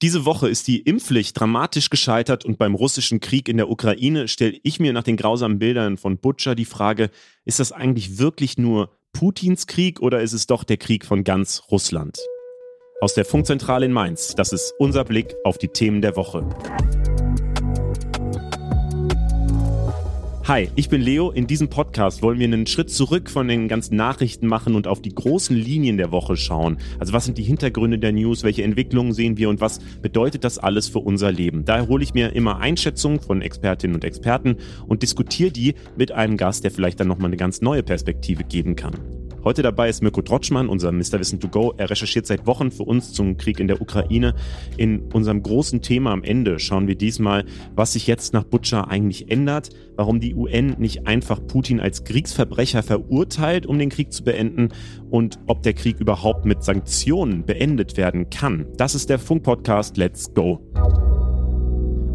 Diese Woche ist die Impfpflicht dramatisch gescheitert und beim russischen Krieg in der Ukraine stelle ich mir nach den grausamen Bildern von Butcher die Frage, ist das eigentlich wirklich nur Putins Krieg oder ist es doch der Krieg von ganz Russland? Aus der Funkzentrale in Mainz, das ist unser Blick auf die Themen der Woche. Hi, ich bin Leo. In diesem Podcast wollen wir einen Schritt zurück von den ganzen Nachrichten machen und auf die großen Linien der Woche schauen. Also was sind die Hintergründe der News, welche Entwicklungen sehen wir und was bedeutet das alles für unser Leben? Daher hole ich mir immer Einschätzungen von Expertinnen und Experten und diskutiere die mit einem Gast, der vielleicht dann nochmal eine ganz neue Perspektive geben kann. Heute dabei ist Mirko Trotschmann, unser Mr. Wissen to Go. Er recherchiert seit Wochen für uns zum Krieg in der Ukraine. In unserem großen Thema am Ende schauen wir diesmal, was sich jetzt nach Butcher eigentlich ändert, warum die UN nicht einfach Putin als Kriegsverbrecher verurteilt, um den Krieg zu beenden und ob der Krieg überhaupt mit Sanktionen beendet werden kann. Das ist der Funk-Podcast Let's Go.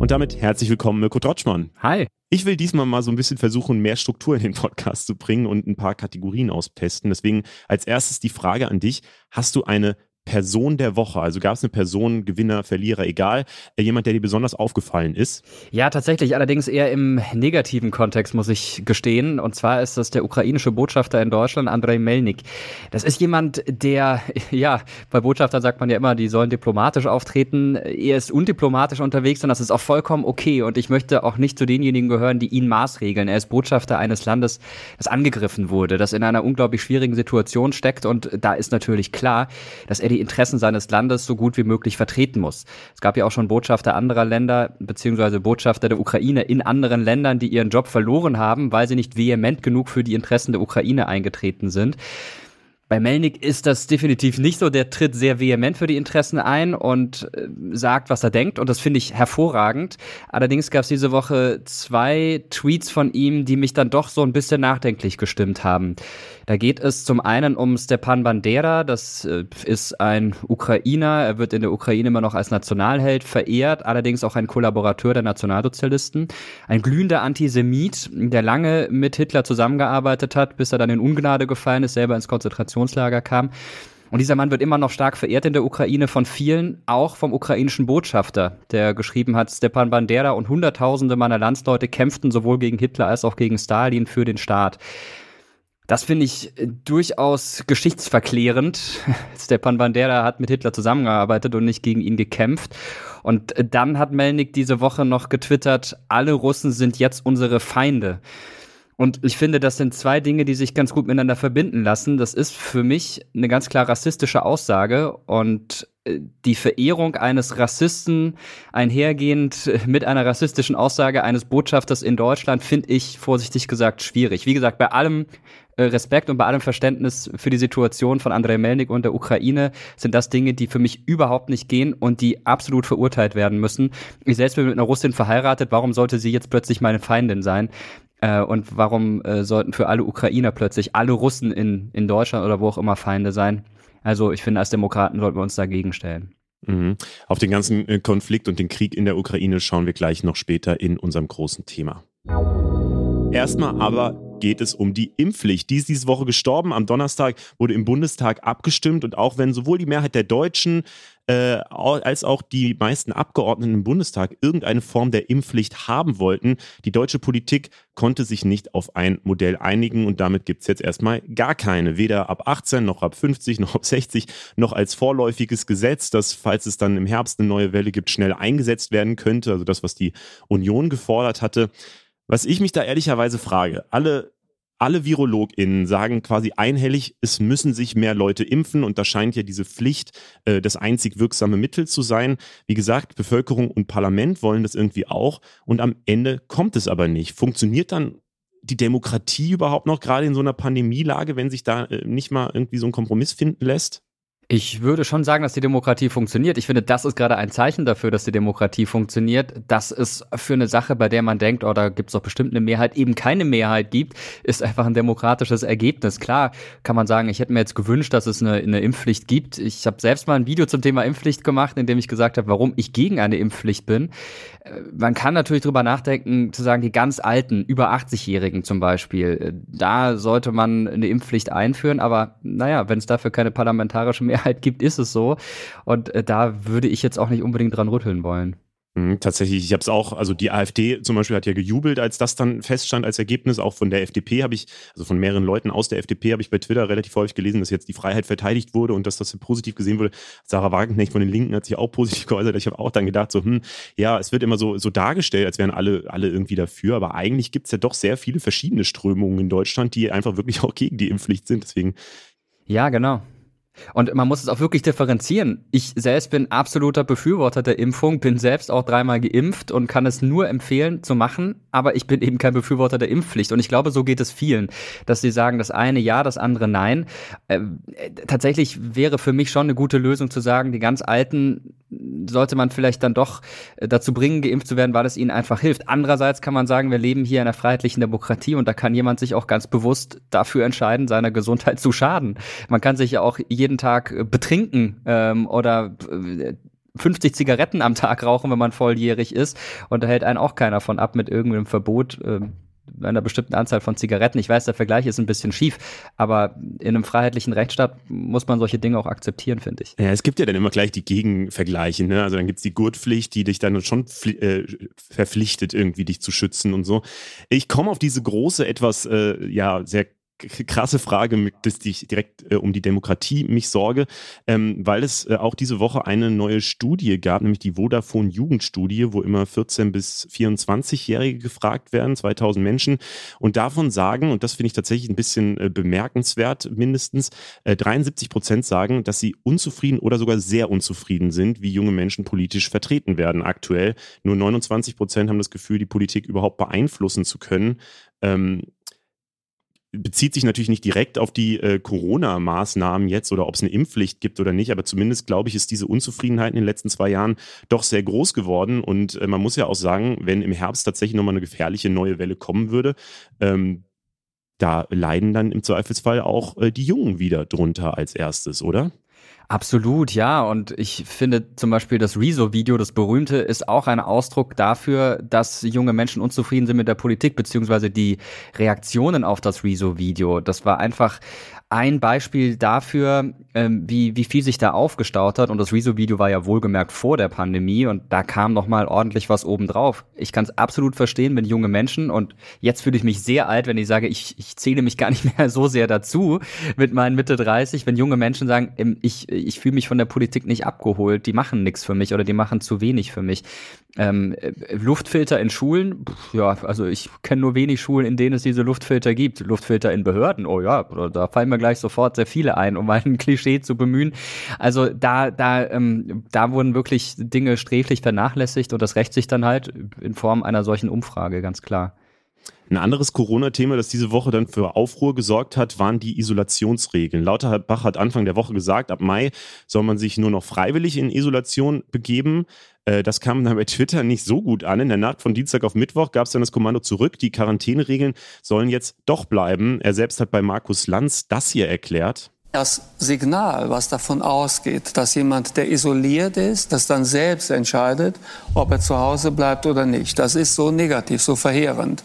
Und damit herzlich willkommen, Mirko Trotschmann. Hi. Ich will diesmal mal so ein bisschen versuchen, mehr Struktur in den Podcast zu bringen und ein paar Kategorien auspesten. Deswegen als erstes die Frage an dich. Hast du eine Person der Woche? Also gab es eine Person, Gewinner, Verlierer, egal, äh, jemand, der dir besonders aufgefallen ist? Ja, tatsächlich, allerdings eher im negativen Kontext, muss ich gestehen. Und zwar ist das der ukrainische Botschafter in Deutschland, Andrei Melnik. Das ist jemand, der, ja, bei Botschaftern sagt man ja immer, die sollen diplomatisch auftreten. Er ist undiplomatisch unterwegs und das ist auch vollkommen okay. Und ich möchte auch nicht zu denjenigen gehören, die ihn maßregeln. Er ist Botschafter eines Landes, das angegriffen wurde, das in einer unglaublich schwierigen Situation steckt. Und da ist natürlich klar, dass er die Interessen seines Landes so gut wie möglich vertreten muss. Es gab ja auch schon Botschafter anderer Länder, beziehungsweise Botschafter der Ukraine in anderen Ländern, die ihren Job verloren haben, weil sie nicht vehement genug für die Interessen der Ukraine eingetreten sind. Bei Melnik ist das definitiv nicht so. Der tritt sehr vehement für die Interessen ein und äh, sagt, was er denkt. Und das finde ich hervorragend. Allerdings gab es diese Woche zwei Tweets von ihm, die mich dann doch so ein bisschen nachdenklich gestimmt haben. Da geht es zum einen um Stepan Bandera. Das äh, ist ein Ukrainer. Er wird in der Ukraine immer noch als Nationalheld verehrt, allerdings auch ein Kollaborateur der Nationalsozialisten. Ein glühender Antisemit, der lange mit Hitler zusammengearbeitet hat, bis er dann in Ungnade gefallen ist, selber ins Konzentrationslager kam. Und dieser Mann wird immer noch stark verehrt in der Ukraine von vielen, auch vom ukrainischen Botschafter, der geschrieben hat, Stepan Bandera und Hunderttausende meiner Landsleute kämpften sowohl gegen Hitler als auch gegen Stalin für den Staat. Das finde ich durchaus geschichtsverklärend. Stepan Bandera hat mit Hitler zusammengearbeitet und nicht gegen ihn gekämpft. Und dann hat Melnik diese Woche noch getwittert, alle Russen sind jetzt unsere Feinde. Und ich finde, das sind zwei Dinge, die sich ganz gut miteinander verbinden lassen. Das ist für mich eine ganz klar rassistische Aussage und äh, die Verehrung eines Rassisten einhergehend mit einer rassistischen Aussage eines Botschafters in Deutschland finde ich vorsichtig gesagt schwierig. Wie gesagt, bei allem äh, Respekt und bei allem Verständnis für die Situation von Andrei Melnik und der Ukraine sind das Dinge, die für mich überhaupt nicht gehen und die absolut verurteilt werden müssen. Ich selbst bin mit einer Russin verheiratet. Warum sollte sie jetzt plötzlich meine Feindin sein? Äh, und warum äh, sollten für alle Ukrainer plötzlich alle Russen in, in Deutschland oder wo auch immer Feinde sein? Also ich finde, als Demokraten sollten wir uns dagegen stellen. Mhm. Auf den ganzen Konflikt und den Krieg in der Ukraine schauen wir gleich noch später in unserem großen Thema. Erstmal aber geht es um die Impfpflicht. Die ist diese Woche gestorben. Am Donnerstag wurde im Bundestag abgestimmt und auch wenn sowohl die Mehrheit der Deutschen äh, als auch die meisten Abgeordneten im Bundestag irgendeine Form der Impfpflicht haben wollten, die deutsche Politik konnte sich nicht auf ein Modell einigen und damit gibt es jetzt erstmal gar keine, weder ab 18 noch ab 50 noch ab 60 noch als vorläufiges Gesetz, das, falls es dann im Herbst eine neue Welle gibt, schnell eingesetzt werden könnte, also das, was die Union gefordert hatte. Was ich mich da ehrlicherweise frage, alle alle VirologInnen sagen quasi einhellig, es müssen sich mehr Leute impfen und da scheint ja diese Pflicht äh, das einzig wirksame Mittel zu sein. Wie gesagt, Bevölkerung und Parlament wollen das irgendwie auch und am Ende kommt es aber nicht. Funktioniert dann die Demokratie überhaupt noch gerade in so einer Pandemielage, wenn sich da äh, nicht mal irgendwie so ein Kompromiss finden lässt? Ich würde schon sagen, dass die Demokratie funktioniert. Ich finde, das ist gerade ein Zeichen dafür, dass die Demokratie funktioniert. Dass es für eine Sache, bei der man denkt, oh, da gibt es doch bestimmt eine Mehrheit, eben keine Mehrheit gibt, ist einfach ein demokratisches Ergebnis. Klar kann man sagen, ich hätte mir jetzt gewünscht, dass es eine, eine Impfpflicht gibt. Ich habe selbst mal ein Video zum Thema Impfpflicht gemacht, in dem ich gesagt habe, warum ich gegen eine Impfpflicht bin. Äh, man kann natürlich drüber nachdenken, zu sagen, die ganz alten, über 80-Jährigen zum Beispiel, äh, da sollte man eine Impfpflicht einführen. Aber naja, wenn es dafür keine parlamentarische Mehrheit halt gibt, ist es so. Und äh, da würde ich jetzt auch nicht unbedingt dran rütteln wollen. Mhm, tatsächlich, ich habe es auch, also die AfD zum Beispiel hat ja gejubelt, als das dann feststand als Ergebnis. Auch von der FDP habe ich, also von mehreren Leuten aus der FDP habe ich bei Twitter relativ häufig gelesen, dass jetzt die Freiheit verteidigt wurde und dass das positiv gesehen wurde. Sarah Wagenknecht von den Linken hat sich auch positiv geäußert. Ich habe auch dann gedacht, so, hm, ja, es wird immer so, so dargestellt, als wären alle, alle irgendwie dafür. Aber eigentlich gibt es ja doch sehr viele verschiedene Strömungen in Deutschland, die einfach wirklich auch gegen die Impfpflicht sind. Deswegen. Ja, genau. Und man muss es auch wirklich differenzieren. Ich selbst bin absoluter Befürworter der Impfung, bin selbst auch dreimal geimpft und kann es nur empfehlen zu machen, aber ich bin eben kein Befürworter der Impfpflicht. Und ich glaube, so geht es vielen, dass sie sagen, das eine ja, das andere nein. Äh, tatsächlich wäre für mich schon eine gute Lösung zu sagen, die ganz Alten sollte man vielleicht dann doch äh, dazu bringen, geimpft zu werden, weil es ihnen einfach hilft. Andererseits kann man sagen, wir leben hier in einer freiheitlichen Demokratie und da kann jemand sich auch ganz bewusst dafür entscheiden, seiner Gesundheit zu schaden. Man kann sich ja auch jeden Tag äh, betrinken ähm, oder 50 äh, Zigaretten am Tag rauchen, wenn man volljährig ist. Und da hält einen auch keiner von ab mit irgendeinem Verbot. Ähm, einer bestimmten Anzahl von Zigaretten. Ich weiß, der Vergleich ist ein bisschen schief, aber in einem freiheitlichen Rechtsstaat muss man solche Dinge auch akzeptieren, finde ich. Ja, es gibt ja dann immer gleich die Gegenvergleiche. Ne? Also dann gibt es die Gurtpflicht, die dich dann schon äh, verpflichtet, irgendwie dich zu schützen und so. Ich komme auf diese große, etwas äh, ja sehr krasse Frage, dass ich direkt äh, um die Demokratie mich sorge, ähm, weil es äh, auch diese Woche eine neue Studie gab, nämlich die Vodafone Jugendstudie, wo immer 14 bis 24-Jährige gefragt werden, 2000 Menschen und davon sagen, und das finde ich tatsächlich ein bisschen äh, bemerkenswert, mindestens 73 äh, Prozent sagen, dass sie unzufrieden oder sogar sehr unzufrieden sind, wie junge Menschen politisch vertreten werden aktuell. Nur 29 Prozent haben das Gefühl, die Politik überhaupt beeinflussen zu können. Ähm, bezieht sich natürlich nicht direkt auf die äh, Corona-Maßnahmen jetzt oder ob es eine Impfpflicht gibt oder nicht, aber zumindest glaube ich, ist diese Unzufriedenheit in den letzten zwei Jahren doch sehr groß geworden. Und äh, man muss ja auch sagen, wenn im Herbst tatsächlich nochmal eine gefährliche neue Welle kommen würde, ähm, da leiden dann im Zweifelsfall auch äh, die Jungen wieder drunter als erstes, oder? Absolut, ja. Und ich finde zum Beispiel das Rezo-Video, das berühmte, ist auch ein Ausdruck dafür, dass junge Menschen unzufrieden sind mit der Politik, beziehungsweise die Reaktionen auf das Rezo-Video. Das war einfach ein Beispiel dafür, ähm, wie, wie viel sich da aufgestaut hat. Und das Rezo-Video war ja wohlgemerkt vor der Pandemie und da kam noch mal ordentlich was obendrauf. Ich kann es absolut verstehen, wenn junge Menschen, und jetzt fühle ich mich sehr alt, wenn ich sage, ich, ich zähle mich gar nicht mehr so sehr dazu mit meinen Mitte 30, wenn junge Menschen sagen, ich, ich fühle mich von der Politik nicht abgeholt, die machen nichts für mich oder die machen zu wenig für mich. Ähm, äh, Luftfilter in Schulen, ja, also ich kenne nur wenig Schulen, in denen es diese Luftfilter gibt. Luftfilter in Behörden, oh ja, da fallen mir gleich sofort sehr viele ein, um ein Klischee zu bemühen. Also da, da, ähm, da wurden wirklich Dinge sträflich vernachlässigt und das rächt sich dann halt in Form einer solchen Umfrage, ganz klar. Ein anderes Corona-Thema, das diese Woche dann für Aufruhr gesorgt hat, waren die Isolationsregeln. Lauterbach hat Anfang der Woche gesagt, ab Mai soll man sich nur noch freiwillig in Isolation begeben. Äh, das kam dann bei Twitter nicht so gut an. In der Nacht von Dienstag auf Mittwoch gab es dann das Kommando zurück. Die Quarantäneregeln sollen jetzt doch bleiben. Er selbst hat bei Markus Lanz das hier erklärt das Signal, was davon ausgeht, dass jemand, der isoliert ist, das dann selbst entscheidet, ob er zu Hause bleibt oder nicht. Das ist so negativ, so verheerend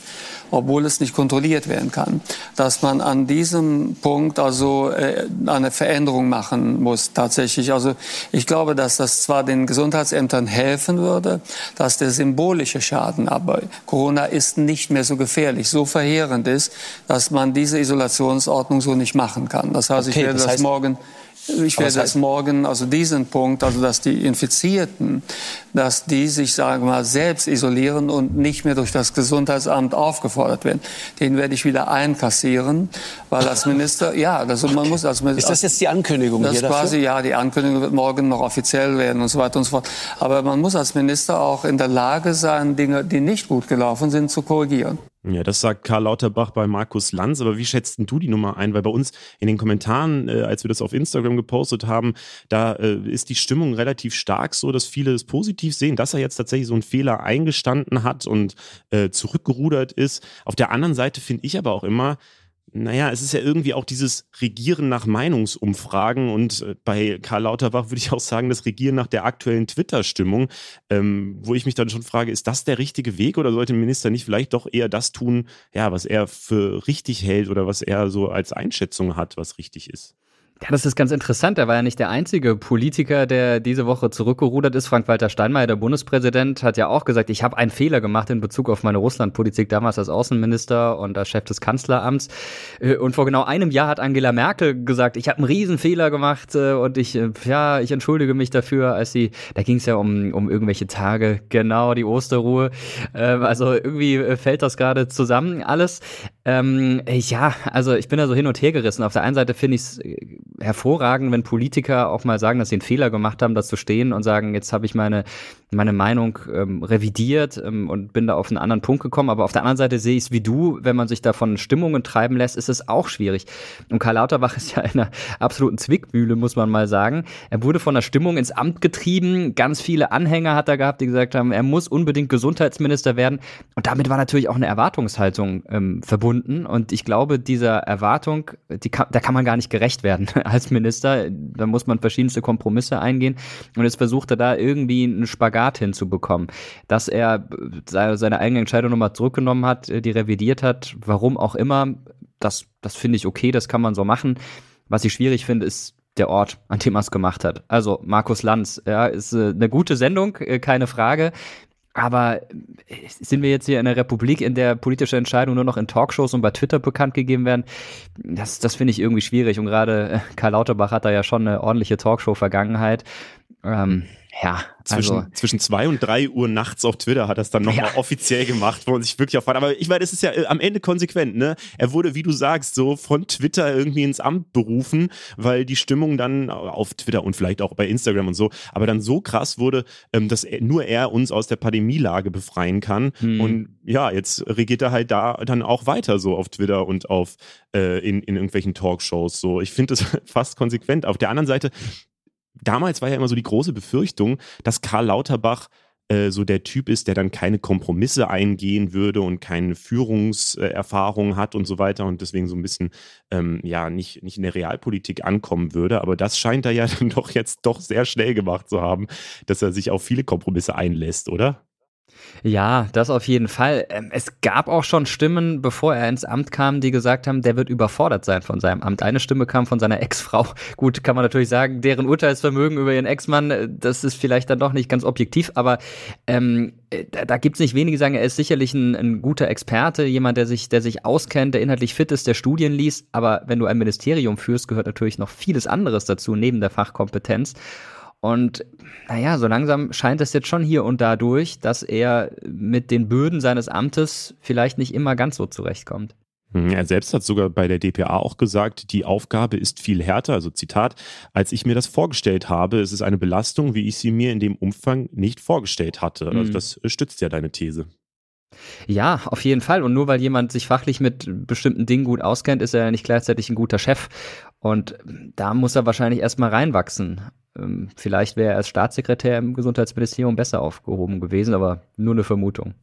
obwohl es nicht kontrolliert werden kann. Dass man an diesem Punkt also äh, eine Veränderung machen muss tatsächlich. Also ich glaube, dass das zwar den Gesundheitsämtern helfen würde, dass der symbolische Schaden, aber Corona ist nicht mehr so gefährlich, so verheerend ist, dass man diese Isolationsordnung so nicht machen kann. Das heißt, okay, ich werde das, heißt, morgen ich werde das morgen, also diesen Punkt, also dass die Infizierten, dass die sich, sagen wir mal, selbst isolieren und nicht mehr durch das Gesundheitsamt aufgefordert werden. Den werde ich wieder einkassieren, weil als Minister, ja, also man muss als Minister. Ist das jetzt die Ankündigung das hier dafür? quasi, ja, die Ankündigung wird morgen noch offiziell werden und so weiter und so fort. Aber man muss als Minister auch in der Lage sein, Dinge, die nicht gut gelaufen sind, zu korrigieren. Ja, das sagt Karl Lauterbach bei Markus Lanz. Aber wie schätzt du die Nummer ein? Weil bei uns in den Kommentaren, äh, als wir das auf Instagram gepostet haben, da äh, ist die Stimmung relativ stark so, dass viele es positiv sehen, dass er jetzt tatsächlich so einen Fehler eingestanden hat und äh, zurückgerudert ist. Auf der anderen Seite finde ich aber auch immer, naja, es ist ja irgendwie auch dieses Regieren nach Meinungsumfragen und äh, bei Karl Lauterbach würde ich auch sagen, das Regieren nach der aktuellen Twitter-Stimmung, ähm, wo ich mich dann schon frage, ist das der richtige Weg oder sollte ein Minister nicht vielleicht doch eher das tun, ja, was er für richtig hält oder was er so als Einschätzung hat, was richtig ist? Ja, das ist ganz interessant. Er war ja nicht der einzige Politiker, der diese Woche zurückgerudert ist. Frank-Walter Steinmeier, der Bundespräsident, hat ja auch gesagt, ich habe einen Fehler gemacht in Bezug auf meine Russlandpolitik, damals als Außenminister und als Chef des Kanzleramts. Äh, und vor genau einem Jahr hat Angela Merkel gesagt, ich habe einen Riesenfehler gemacht äh, und ich, äh, ja, ich entschuldige mich dafür, als sie, da ging es ja um, um irgendwelche Tage, genau, die Osterruhe. Ähm, also irgendwie fällt das gerade zusammen alles. Ähm, ja, also ich bin da so hin und her gerissen. Auf der einen Seite finde ich es hervorragend, wenn Politiker auch mal sagen, dass sie einen Fehler gemacht haben, das zu stehen und sagen, jetzt habe ich meine, meine Meinung ähm, revidiert ähm, und bin da auf einen anderen Punkt gekommen. Aber auf der anderen Seite sehe ich es wie du, wenn man sich da von Stimmungen treiben lässt, ist es auch schwierig. Und Karl Lauterbach ist ja in einer absoluten Zwickmühle, muss man mal sagen. Er wurde von der Stimmung ins Amt getrieben. Ganz viele Anhänger hat er gehabt, die gesagt haben, er muss unbedingt Gesundheitsminister werden. Und damit war natürlich auch eine Erwartungshaltung ähm, verbunden. Und ich glaube, dieser Erwartung, die kann, da kann man gar nicht gerecht werden als Minister. Da muss man verschiedenste Kompromisse eingehen. Und jetzt versucht er da irgendwie einen Spagat hinzubekommen. Dass er seine eigene Entscheidung nochmal zurückgenommen hat, die revidiert hat, warum auch immer, das, das finde ich okay, das kann man so machen. Was ich schwierig finde, ist der Ort, an dem er es gemacht hat. Also Markus Lanz, ja, ist äh, eine gute Sendung, äh, keine Frage. Aber äh, sind wir jetzt hier in einer Republik, in der politische Entscheidungen nur noch in Talkshows und bei Twitter bekannt gegeben werden? Das, das finde ich irgendwie schwierig. Und gerade äh, Karl Lauterbach hat da ja schon eine ordentliche Talkshow-Vergangenheit. Ähm, ja, zwischen, also, zwischen zwei und drei Uhr nachts auf Twitter hat er es dann nochmal ja. offiziell gemacht, wo man sich wirklich auf Aber ich meine, es ist ja äh, am Ende konsequent, ne? Er wurde, wie du sagst, so von Twitter irgendwie ins Amt berufen, weil die Stimmung dann auf Twitter und vielleicht auch bei Instagram und so, aber dann so krass wurde, ähm, dass nur er uns aus der Pandemielage befreien kann. Hm. Und ja, jetzt regiert er halt da dann auch weiter so auf Twitter und auf äh, in, in irgendwelchen Talkshows. So, ich finde das fast konsequent. Auf der anderen Seite damals war ja immer so die große Befürchtung, dass Karl Lauterbach äh, so der Typ ist, der dann keine Kompromisse eingehen würde und keine Führungserfahrung hat und so weiter und deswegen so ein bisschen ähm, ja nicht, nicht in der Realpolitik ankommen würde. Aber das scheint er ja dann doch jetzt doch sehr schnell gemacht zu haben, dass er sich auf viele Kompromisse einlässt, oder? Ja, das auf jeden Fall. Ähm, es gab auch schon Stimmen, bevor er ins Amt kam, die gesagt haben, der wird überfordert sein von seinem Amt. Eine Stimme kam von seiner Ex-Frau. Gut, kann man natürlich sagen, deren Urteilsvermögen über ihren Ex-Mann, äh, das ist vielleicht dann doch nicht ganz objektiv, aber ähm, äh, da, da gibt es nicht wenige, die sagen, er ist sicherlich ein, ein, guter Experte, jemand, der sich, der sich auskennt, der inhaltlich fit ist, der Studien liest. Aber wenn du ein Ministerium führst, gehört natürlich noch vieles anderes dazu, neben der Fachkompetenz. Und naja, so langsam scheint es jetzt schon hier und da durch, dass er mit den Böden seines Amtes vielleicht nicht immer ganz so zurechtkommt. Hm, er selbst hat sogar bei der DPA auch gesagt, die Aufgabe ist viel härter, also Zitat, als ich mir das vorgestellt habe. Es ist eine Belastung, wie ich sie mir in dem Umfang nicht vorgestellt hatte. Also hm. das stützt ja deine These. Ja, auf jeden Fall. Und nur weil jemand sich fachlich mit bestimmten Dingen gut auskennt, ist er ja nicht gleichzeitig ein guter Chef. Und da muss er wahrscheinlich erstmal reinwachsen. Ähm, vielleicht wäre er als Staatssekretär im Gesundheitsministerium besser aufgehoben gewesen, aber nur eine Vermutung.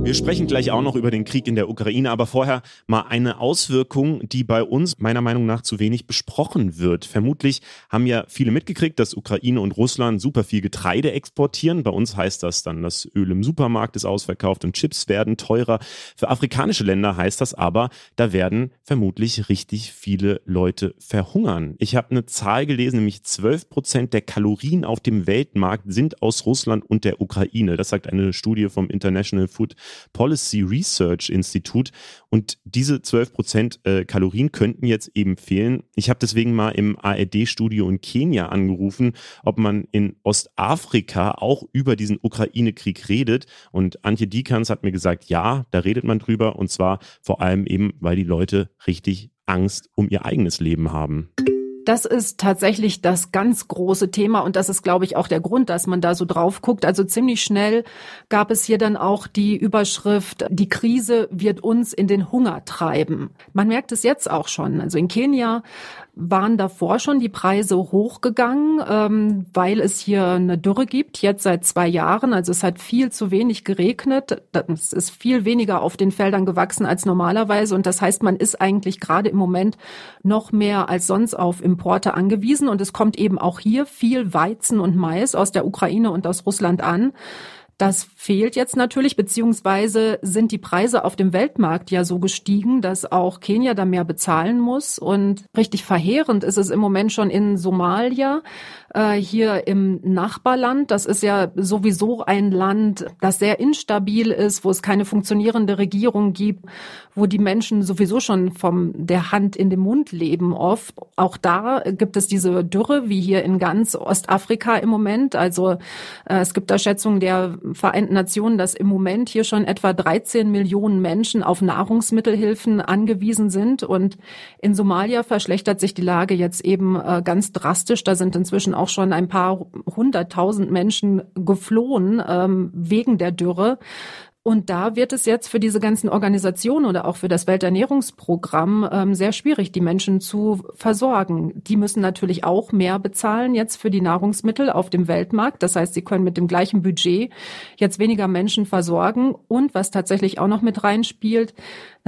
Wir sprechen gleich auch noch über den Krieg in der Ukraine, aber vorher mal eine Auswirkung, die bei uns meiner Meinung nach zu wenig besprochen wird. Vermutlich haben ja viele mitgekriegt, dass Ukraine und Russland super viel Getreide exportieren. Bei uns heißt das dann, das Öl im Supermarkt ist ausverkauft und Chips werden teurer. Für afrikanische Länder heißt das aber, da werden vermutlich richtig viele Leute verhungern. Ich habe eine Zahl gelesen, nämlich 12 Prozent der Kalorien auf dem Weltmarkt sind aus Russland und der Ukraine. Das sagt eine Studie vom International Food Policy Research Institut. Und diese 12 Prozent äh, Kalorien könnten jetzt eben fehlen. Ich habe deswegen mal im ARD-Studio in Kenia angerufen, ob man in Ostafrika auch über diesen Ukraine-Krieg redet. Und Antje Dikans hat mir gesagt, ja, da redet man drüber. Und zwar vor allem eben, weil die Leute richtig Angst um ihr eigenes Leben haben. Das ist tatsächlich das ganz große Thema und das ist, glaube ich, auch der Grund, dass man da so drauf guckt. Also ziemlich schnell gab es hier dann auch die Überschrift, die Krise wird uns in den Hunger treiben. Man merkt es jetzt auch schon. Also in Kenia waren davor schon die Preise hochgegangen, ähm, weil es hier eine Dürre gibt, jetzt seit zwei Jahren. Also es hat viel zu wenig geregnet. Es ist viel weniger auf den Feldern gewachsen als normalerweise. Und das heißt, man ist eigentlich gerade im Moment noch mehr als sonst auf Importe angewiesen. Und es kommt eben auch hier viel Weizen und Mais aus der Ukraine und aus Russland an. Das fehlt jetzt natürlich, beziehungsweise sind die Preise auf dem Weltmarkt ja so gestiegen, dass auch Kenia da mehr bezahlen muss. Und richtig verheerend ist es im Moment schon in Somalia, äh, hier im Nachbarland. Das ist ja sowieso ein Land, das sehr instabil ist, wo es keine funktionierende Regierung gibt, wo die Menschen sowieso schon vom der Hand in den Mund leben oft. Auch da gibt es diese Dürre, wie hier in ganz Ostafrika im Moment. Also äh, es gibt da Schätzungen der Vereinten Nationen, dass im Moment hier schon etwa 13 Millionen Menschen auf Nahrungsmittelhilfen angewiesen sind. Und in Somalia verschlechtert sich die Lage jetzt eben äh, ganz drastisch. Da sind inzwischen auch schon ein paar hunderttausend Menschen geflohen ähm, wegen der Dürre. Und da wird es jetzt für diese ganzen Organisationen oder auch für das Welternährungsprogramm ähm, sehr schwierig, die Menschen zu versorgen. Die müssen natürlich auch mehr bezahlen jetzt für die Nahrungsmittel auf dem Weltmarkt. Das heißt, sie können mit dem gleichen Budget jetzt weniger Menschen versorgen. Und was tatsächlich auch noch mit reinspielt,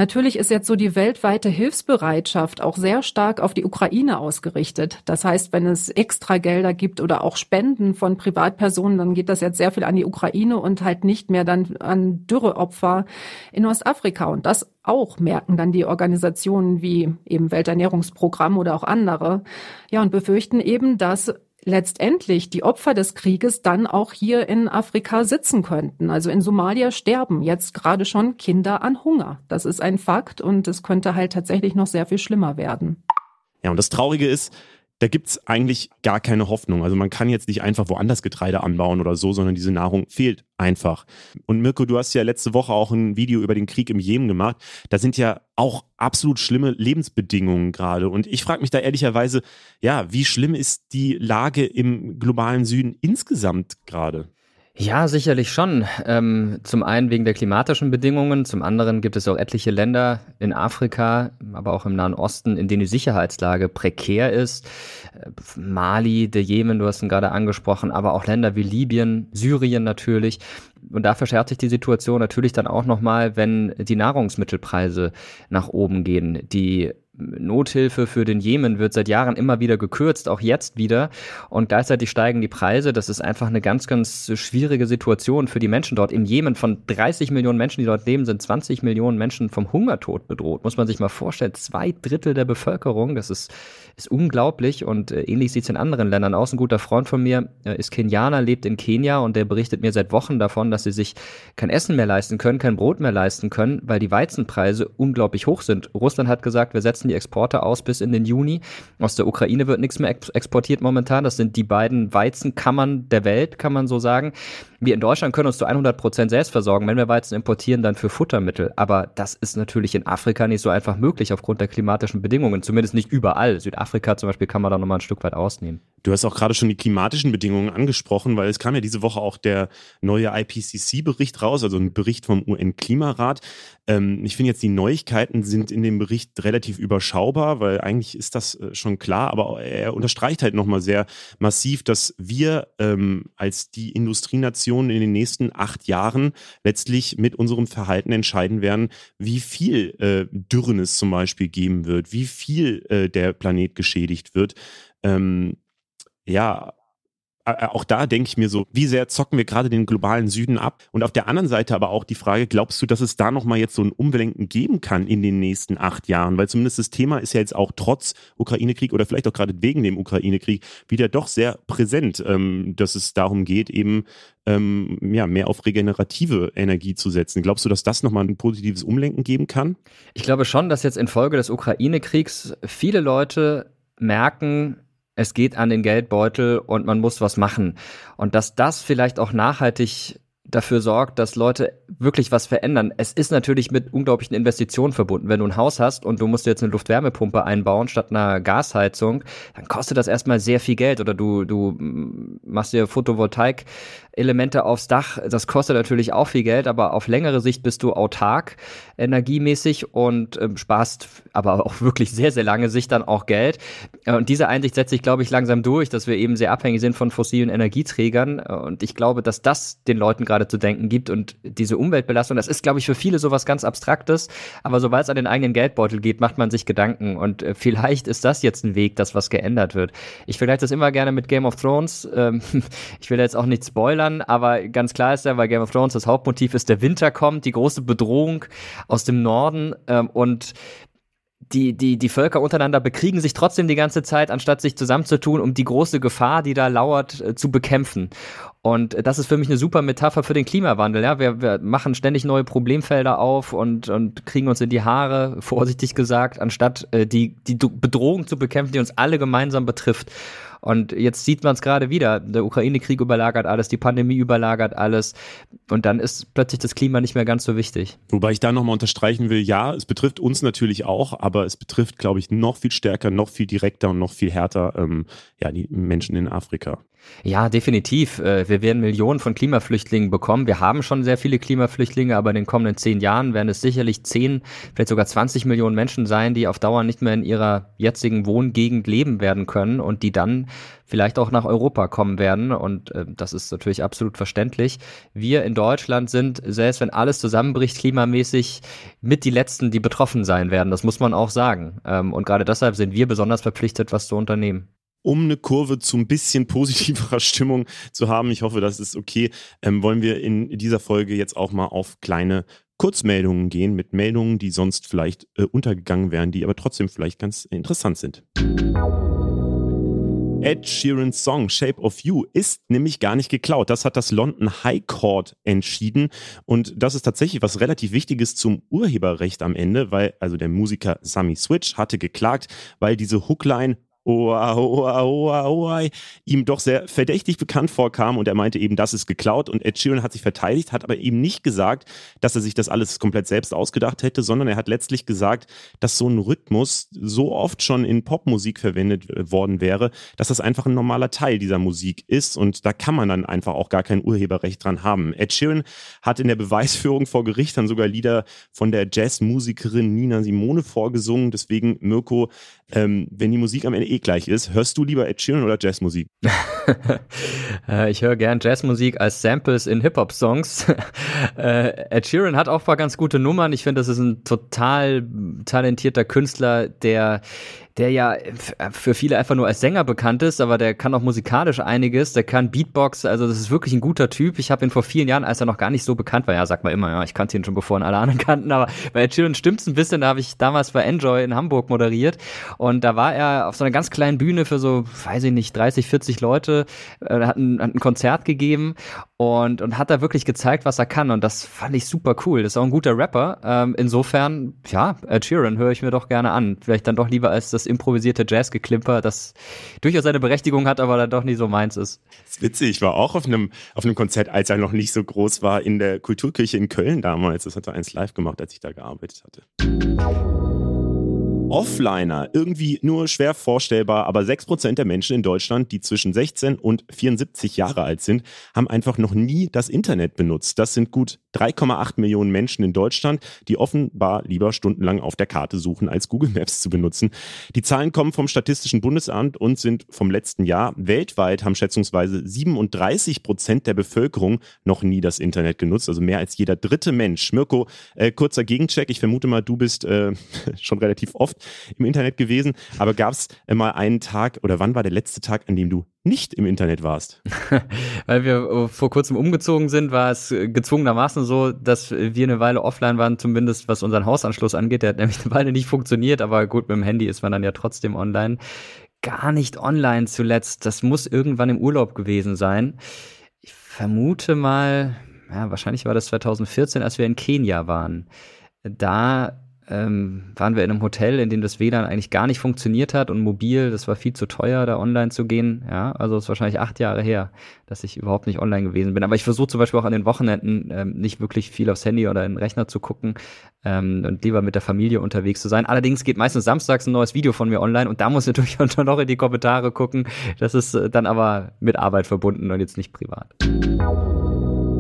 Natürlich ist jetzt so die weltweite Hilfsbereitschaft auch sehr stark auf die Ukraine ausgerichtet. Das heißt, wenn es extra Gelder gibt oder auch Spenden von Privatpersonen, dann geht das jetzt sehr viel an die Ukraine und halt nicht mehr dann an Dürreopfer in Ostafrika. Und das auch merken dann die Organisationen wie eben Welternährungsprogramm oder auch andere. Ja, und befürchten eben, dass letztendlich die Opfer des Krieges dann auch hier in Afrika sitzen könnten. Also in Somalia sterben jetzt gerade schon Kinder an Hunger. Das ist ein Fakt und es könnte halt tatsächlich noch sehr viel schlimmer werden. Ja, und das Traurige ist, da gibt's eigentlich gar keine Hoffnung. Also man kann jetzt nicht einfach woanders Getreide anbauen oder so, sondern diese Nahrung fehlt einfach. Und Mirko, du hast ja letzte Woche auch ein Video über den Krieg im Jemen gemacht. Da sind ja auch absolut schlimme Lebensbedingungen gerade. Und ich frage mich da ehrlicherweise, ja, wie schlimm ist die Lage im globalen Süden insgesamt gerade? Ja, sicherlich schon. Ähm, zum einen wegen der klimatischen Bedingungen, zum anderen gibt es auch etliche Länder in Afrika, aber auch im Nahen Osten, in denen die Sicherheitslage prekär ist. Äh, Mali, der Jemen, du hast ihn gerade angesprochen, aber auch Länder wie Libyen, Syrien natürlich. Und da verschärft sich die Situation natürlich dann auch nochmal, wenn die Nahrungsmittelpreise nach oben gehen. Die Nothilfe für den Jemen wird seit Jahren immer wieder gekürzt, auch jetzt wieder. Und gleichzeitig steigen die Preise. Das ist einfach eine ganz, ganz schwierige Situation für die Menschen dort. Im Jemen von 30 Millionen Menschen, die dort leben, sind 20 Millionen Menschen vom Hungertod bedroht. Muss man sich mal vorstellen. Zwei Drittel der Bevölkerung. Das ist, ist unglaublich. Und äh, ähnlich sieht es in anderen Ländern aus. Ein guter Freund von mir äh, ist Kenianer, lebt in Kenia und der berichtet mir seit Wochen davon, dass sie sich kein Essen mehr leisten können, kein Brot mehr leisten können, weil die Weizenpreise unglaublich hoch sind. Russland hat gesagt, wir setzen die Exporte aus bis in den Juni. Aus der Ukraine wird nichts mehr exportiert momentan. Das sind die beiden Weizenkammern der Welt, kann man so sagen. Wir in Deutschland können uns zu 100 Prozent selbst versorgen. Wenn wir Weizen importieren, dann für Futtermittel. Aber das ist natürlich in Afrika nicht so einfach möglich aufgrund der klimatischen Bedingungen. Zumindest nicht überall. Südafrika zum Beispiel kann man da nochmal ein Stück weit ausnehmen. Du hast auch gerade schon die klimatischen Bedingungen angesprochen, weil es kam ja diese Woche auch der neue IPCC-Bericht raus, also ein Bericht vom UN-Klimarat. Ähm, ich finde jetzt, die Neuigkeiten sind in dem Bericht relativ überschaubar, weil eigentlich ist das äh, schon klar, aber er unterstreicht halt nochmal sehr massiv, dass wir ähm, als die Industrienation in den nächsten acht Jahren letztlich mit unserem Verhalten entscheiden werden, wie viel äh, Dürren es zum Beispiel geben wird, wie viel äh, der Planet geschädigt wird. Ähm, ja, auch da denke ich mir so, wie sehr zocken wir gerade den globalen Süden ab? Und auf der anderen Seite aber auch die Frage, glaubst du, dass es da nochmal jetzt so ein Umlenken geben kann in den nächsten acht Jahren? Weil zumindest das Thema ist ja jetzt auch trotz Ukraine-Krieg oder vielleicht auch gerade wegen dem Ukraine-Krieg wieder doch sehr präsent, ähm, dass es darum geht, eben ähm, ja, mehr auf regenerative Energie zu setzen. Glaubst du, dass das nochmal ein positives Umlenken geben kann? Ich glaube schon, dass jetzt infolge des Ukraine-Kriegs viele Leute merken, es geht an den Geldbeutel und man muss was machen. Und dass das vielleicht auch nachhaltig dafür sorgt, dass Leute wirklich was verändern. Es ist natürlich mit unglaublichen Investitionen verbunden. Wenn du ein Haus hast und du musst jetzt eine Luftwärmepumpe einbauen statt einer Gasheizung, dann kostet das erstmal sehr viel Geld. Oder du, du machst dir Photovoltaik-Elemente aufs Dach. Das kostet natürlich auch viel Geld, aber auf längere Sicht bist du autark energiemäßig und äh, sparst aber auch wirklich sehr, sehr lange Sicht dann auch Geld. Und diese Einsicht setzt sich, glaube ich, langsam durch, dass wir eben sehr abhängig sind von fossilen Energieträgern. Und ich glaube, dass das den Leuten gerade gerade zu denken gibt und diese Umweltbelastung, das ist, glaube ich, für viele sowas ganz Abstraktes, aber sobald es an den eigenen Geldbeutel geht, macht man sich Gedanken und äh, vielleicht ist das jetzt ein Weg, dass was geändert wird. Ich vergleiche das immer gerne mit Game of Thrones. Ähm, ich will jetzt auch nicht spoilern, aber ganz klar ist ja, weil Game of Thrones das Hauptmotiv ist, der Winter kommt, die große Bedrohung aus dem Norden ähm, und die, die, die Völker untereinander bekriegen sich trotzdem die ganze Zeit, anstatt sich zusammenzutun, um die große Gefahr, die da lauert, äh, zu bekämpfen. Und das ist für mich eine super Metapher für den Klimawandel. Ja, wir, wir machen ständig neue Problemfelder auf und, und kriegen uns in die Haare, vorsichtig gesagt, anstatt äh, die, die Bedrohung zu bekämpfen, die uns alle gemeinsam betrifft. Und jetzt sieht man es gerade wieder. Der Ukraine-Krieg überlagert alles, die Pandemie überlagert alles. Und dann ist plötzlich das Klima nicht mehr ganz so wichtig. Wobei ich da nochmal unterstreichen will, ja, es betrifft uns natürlich auch, aber es betrifft, glaube ich, noch viel stärker, noch viel direkter und noch viel härter ähm, ja, die Menschen in Afrika. Ja, definitiv. Äh, wir werden Millionen von Klimaflüchtlingen bekommen. Wir haben schon sehr viele Klimaflüchtlinge, aber in den kommenden zehn Jahren werden es sicherlich zehn, vielleicht sogar 20 Millionen Menschen sein, die auf Dauer nicht mehr in ihrer jetzigen Wohngegend leben werden können und die dann vielleicht auch nach Europa kommen werden. Und äh, das ist natürlich absolut verständlich. Wir in Deutschland sind, selbst wenn alles zusammenbricht, klimamäßig mit die Letzten, die betroffen sein werden. Das muss man auch sagen. Ähm, und gerade deshalb sind wir besonders verpflichtet, was zu unternehmen um eine Kurve zu ein bisschen positiverer Stimmung zu haben, ich hoffe, das ist okay, ähm, wollen wir in dieser Folge jetzt auch mal auf kleine Kurzmeldungen gehen mit Meldungen, die sonst vielleicht äh, untergegangen wären, die aber trotzdem vielleicht ganz interessant sind. Ed Sheerans Song Shape of You ist nämlich gar nicht geklaut. Das hat das London High Court entschieden. Und das ist tatsächlich was relativ Wichtiges zum Urheberrecht am Ende, weil also der Musiker Sammy Switch hatte geklagt, weil diese Hookline Ihm doch sehr verdächtig bekannt vorkam und er meinte eben, das ist geklaut und Ed Sheeran hat sich verteidigt, hat aber eben nicht gesagt, dass er sich das alles komplett selbst ausgedacht hätte, sondern er hat letztlich gesagt, dass so ein Rhythmus so oft schon in Popmusik verwendet worden wäre, dass das einfach ein normaler Teil dieser Musik ist und da kann man dann einfach auch gar kein Urheberrecht dran haben. Ed Sheeran hat in der Beweisführung vor Gericht dann sogar Lieder von der Jazzmusikerin Nina Simone vorgesungen, deswegen Mirko, ähm, wenn die Musik am Ende eh gleich ist, hörst du lieber Ed Sheeran oder Jazzmusik? Äh, ich höre gern Jazzmusik als Samples in Hip-Hop-Songs. Äh, Ed Sheeran hat auch ein paar ganz gute Nummern. Ich finde, das ist ein total talentierter Künstler, der der ja für viele einfach nur als Sänger bekannt ist, aber der kann auch musikalisch einiges, der kann Beatbox, also das ist wirklich ein guter Typ. Ich habe ihn vor vielen Jahren, als er noch gar nicht so bekannt war, ja, sagt man immer, ja, ich kannte ihn schon bevor ihn alle anderen kannten, aber bei Sheeran stimmt's ein bisschen, da habe ich damals bei Enjoy in Hamburg moderiert und da war er auf so einer ganz kleinen Bühne für so, weiß ich nicht, 30, 40 Leute, äh, hat, ein, hat ein Konzert gegeben und, und hat da wirklich gezeigt, was er kann und das fand ich super cool. Das ist auch ein guter Rapper. Ähm, insofern, ja, Ed Sheeran höre ich mir doch gerne an. Vielleicht dann doch lieber als das improvisierte Jazzgeklimper, das durchaus seine Berechtigung hat, aber dann doch nie so meins ist. Das ist witzig. Ich war auch auf einem, auf einem Konzert, als er noch nicht so groß war, in der Kulturkirche in Köln damals. Das hat er eins live gemacht, als ich da gearbeitet hatte. Offliner, irgendwie nur schwer vorstellbar, aber 6% der Menschen in Deutschland, die zwischen 16 und 74 Jahre alt sind, haben einfach noch nie das Internet benutzt. Das sind gut 3,8 Millionen Menschen in Deutschland, die offenbar lieber stundenlang auf der Karte suchen, als Google Maps zu benutzen. Die Zahlen kommen vom Statistischen Bundesamt und sind vom letzten Jahr. Weltweit haben schätzungsweise 37 Prozent der Bevölkerung noch nie das Internet genutzt, also mehr als jeder dritte Mensch. Mirko, äh, kurzer Gegencheck. Ich vermute mal, du bist äh, schon relativ oft im Internet gewesen. Aber gab es mal einen Tag oder wann war der letzte Tag, an dem du nicht im Internet warst? Weil wir äh, vor kurzem umgezogen sind, war es gezwungenermaßen so, dass wir eine Weile offline waren, zumindest was unseren Hausanschluss angeht. Der hat nämlich eine Weile nicht funktioniert, aber gut, mit dem Handy ist man dann ja trotzdem online. Gar nicht online zuletzt. Das muss irgendwann im Urlaub gewesen sein. Ich vermute mal, ja, wahrscheinlich war das 2014, als wir in Kenia waren. Da ähm, waren wir in einem Hotel, in dem das WLAN eigentlich gar nicht funktioniert hat und mobil, das war viel zu teuer, da online zu gehen. Ja, also es ist wahrscheinlich acht Jahre her, dass ich überhaupt nicht online gewesen bin. Aber ich versuche zum Beispiel auch an den Wochenenden ähm, nicht wirklich viel aufs Handy oder in den Rechner zu gucken ähm, und lieber mit der Familie unterwegs zu sein. Allerdings geht meistens samstags ein neues Video von mir online und da muss ich natürlich dann noch in die Kommentare gucken. Das ist äh, dann aber mit Arbeit verbunden und jetzt nicht privat.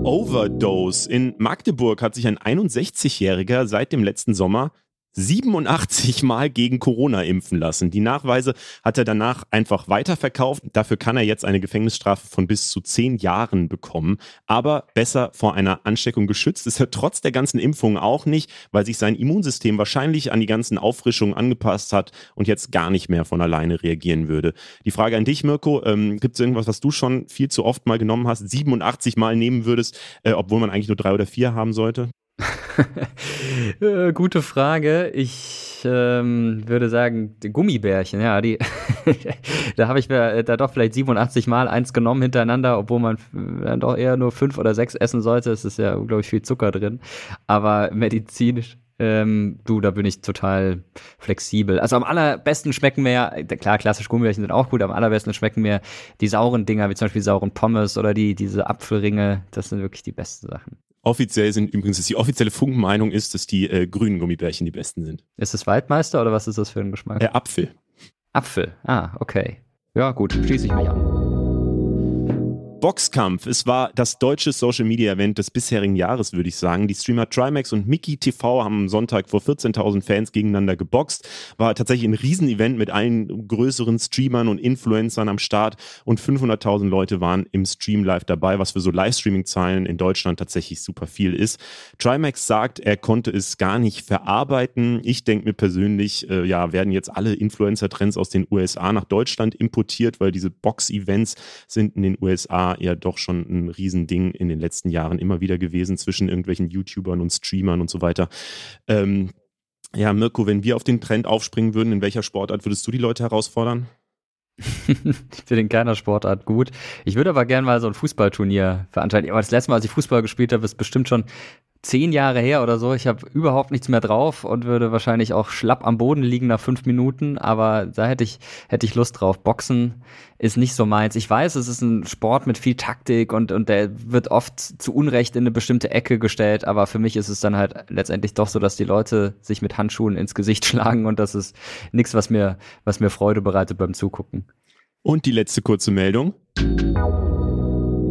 Overdose. In Magdeburg hat sich ein 61-Jähriger seit dem letzten Sommer 87 Mal gegen Corona impfen lassen. Die Nachweise hat er danach einfach weiterverkauft. Dafür kann er jetzt eine Gefängnisstrafe von bis zu zehn Jahren bekommen. Aber besser vor einer Ansteckung geschützt ist er trotz der ganzen Impfungen auch nicht, weil sich sein Immunsystem wahrscheinlich an die ganzen Auffrischungen angepasst hat und jetzt gar nicht mehr von alleine reagieren würde. Die Frage an dich, Mirko, ähm, gibt es irgendwas, was du schon viel zu oft mal genommen hast, 87 Mal nehmen würdest, äh, obwohl man eigentlich nur drei oder vier haben sollte? Äh, gute Frage. Ich ähm, würde sagen, Gummibärchen, ja, die da habe ich mir äh, da doch vielleicht 87 Mal eins genommen hintereinander, obwohl man dann doch eher nur fünf oder sechs essen sollte. Es ist ja unglaublich viel Zucker drin. Aber medizinisch ähm, du, da bin ich total flexibel. Also am allerbesten schmecken mir ja, klar, klassisch Gummibärchen sind auch gut, am allerbesten schmecken mir die sauren Dinger, wie zum Beispiel sauren Pommes oder die, diese Apfelringe. Das sind wirklich die besten Sachen. Offiziell sind übrigens, die offizielle Funkenmeinung ist, dass die äh, grünen Gummibärchen die besten sind. Ist es Waldmeister oder was ist das für ein Geschmack? Äh, Apfel. Apfel, ah, okay. Ja, gut, schließe ich mich an. Boxkampf. Es war das deutsche Social Media Event des bisherigen Jahres, würde ich sagen. Die Streamer Trimax und Mickey TV haben am Sonntag vor 14.000 Fans gegeneinander geboxt. War tatsächlich ein Riesenevent mit allen größeren Streamern und Influencern am Start und 500.000 Leute waren im Stream live dabei, was für so Livestreaming-Zahlen in Deutschland tatsächlich super viel ist. Trimax sagt, er konnte es gar nicht verarbeiten. Ich denke mir persönlich, äh, ja, werden jetzt alle Influencer-Trends aus den USA nach Deutschland importiert, weil diese Box-Events sind in den USA ja doch schon ein Riesending in den letzten Jahren immer wieder gewesen zwischen irgendwelchen YouTubern und Streamern und so weiter. Ähm, ja, Mirko, wenn wir auf den Trend aufspringen würden, in welcher Sportart würdest du die Leute herausfordern? bin in keiner Sportart gut. Ich würde aber gerne mal so ein Fußballturnier veranstalten. Aber das letzte Mal, als ich Fußball gespielt habe, ist bestimmt schon zehn Jahre her oder so. Ich habe überhaupt nichts mehr drauf und würde wahrscheinlich auch schlapp am Boden liegen nach fünf Minuten. Aber da hätte ich, hätte ich Lust drauf. Boxen ist nicht so meins. Ich weiß, es ist ein Sport mit viel Taktik und, und der wird oft zu Unrecht in eine bestimmte Ecke gestellt. Aber für mich ist es dann halt letztendlich doch so, dass die Leute sich mit Handschuhen ins Gesicht schlagen und das ist nichts, was mir, was mir Freude bereitet beim Zugucken. Und die letzte kurze Meldung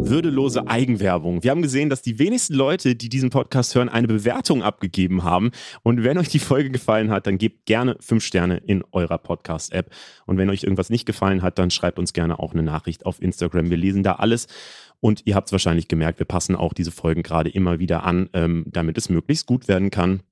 würdelose Eigenwerbung. Wir haben gesehen, dass die wenigsten Leute, die diesen Podcast hören, eine Bewertung abgegeben haben. Und wenn euch die Folge gefallen hat, dann gebt gerne fünf Sterne in eurer Podcast-App. Und wenn euch irgendwas nicht gefallen hat, dann schreibt uns gerne auch eine Nachricht auf Instagram. Wir lesen da alles. Und ihr habt es wahrscheinlich gemerkt, wir passen auch diese Folgen gerade immer wieder an, ähm, damit es möglichst gut werden kann.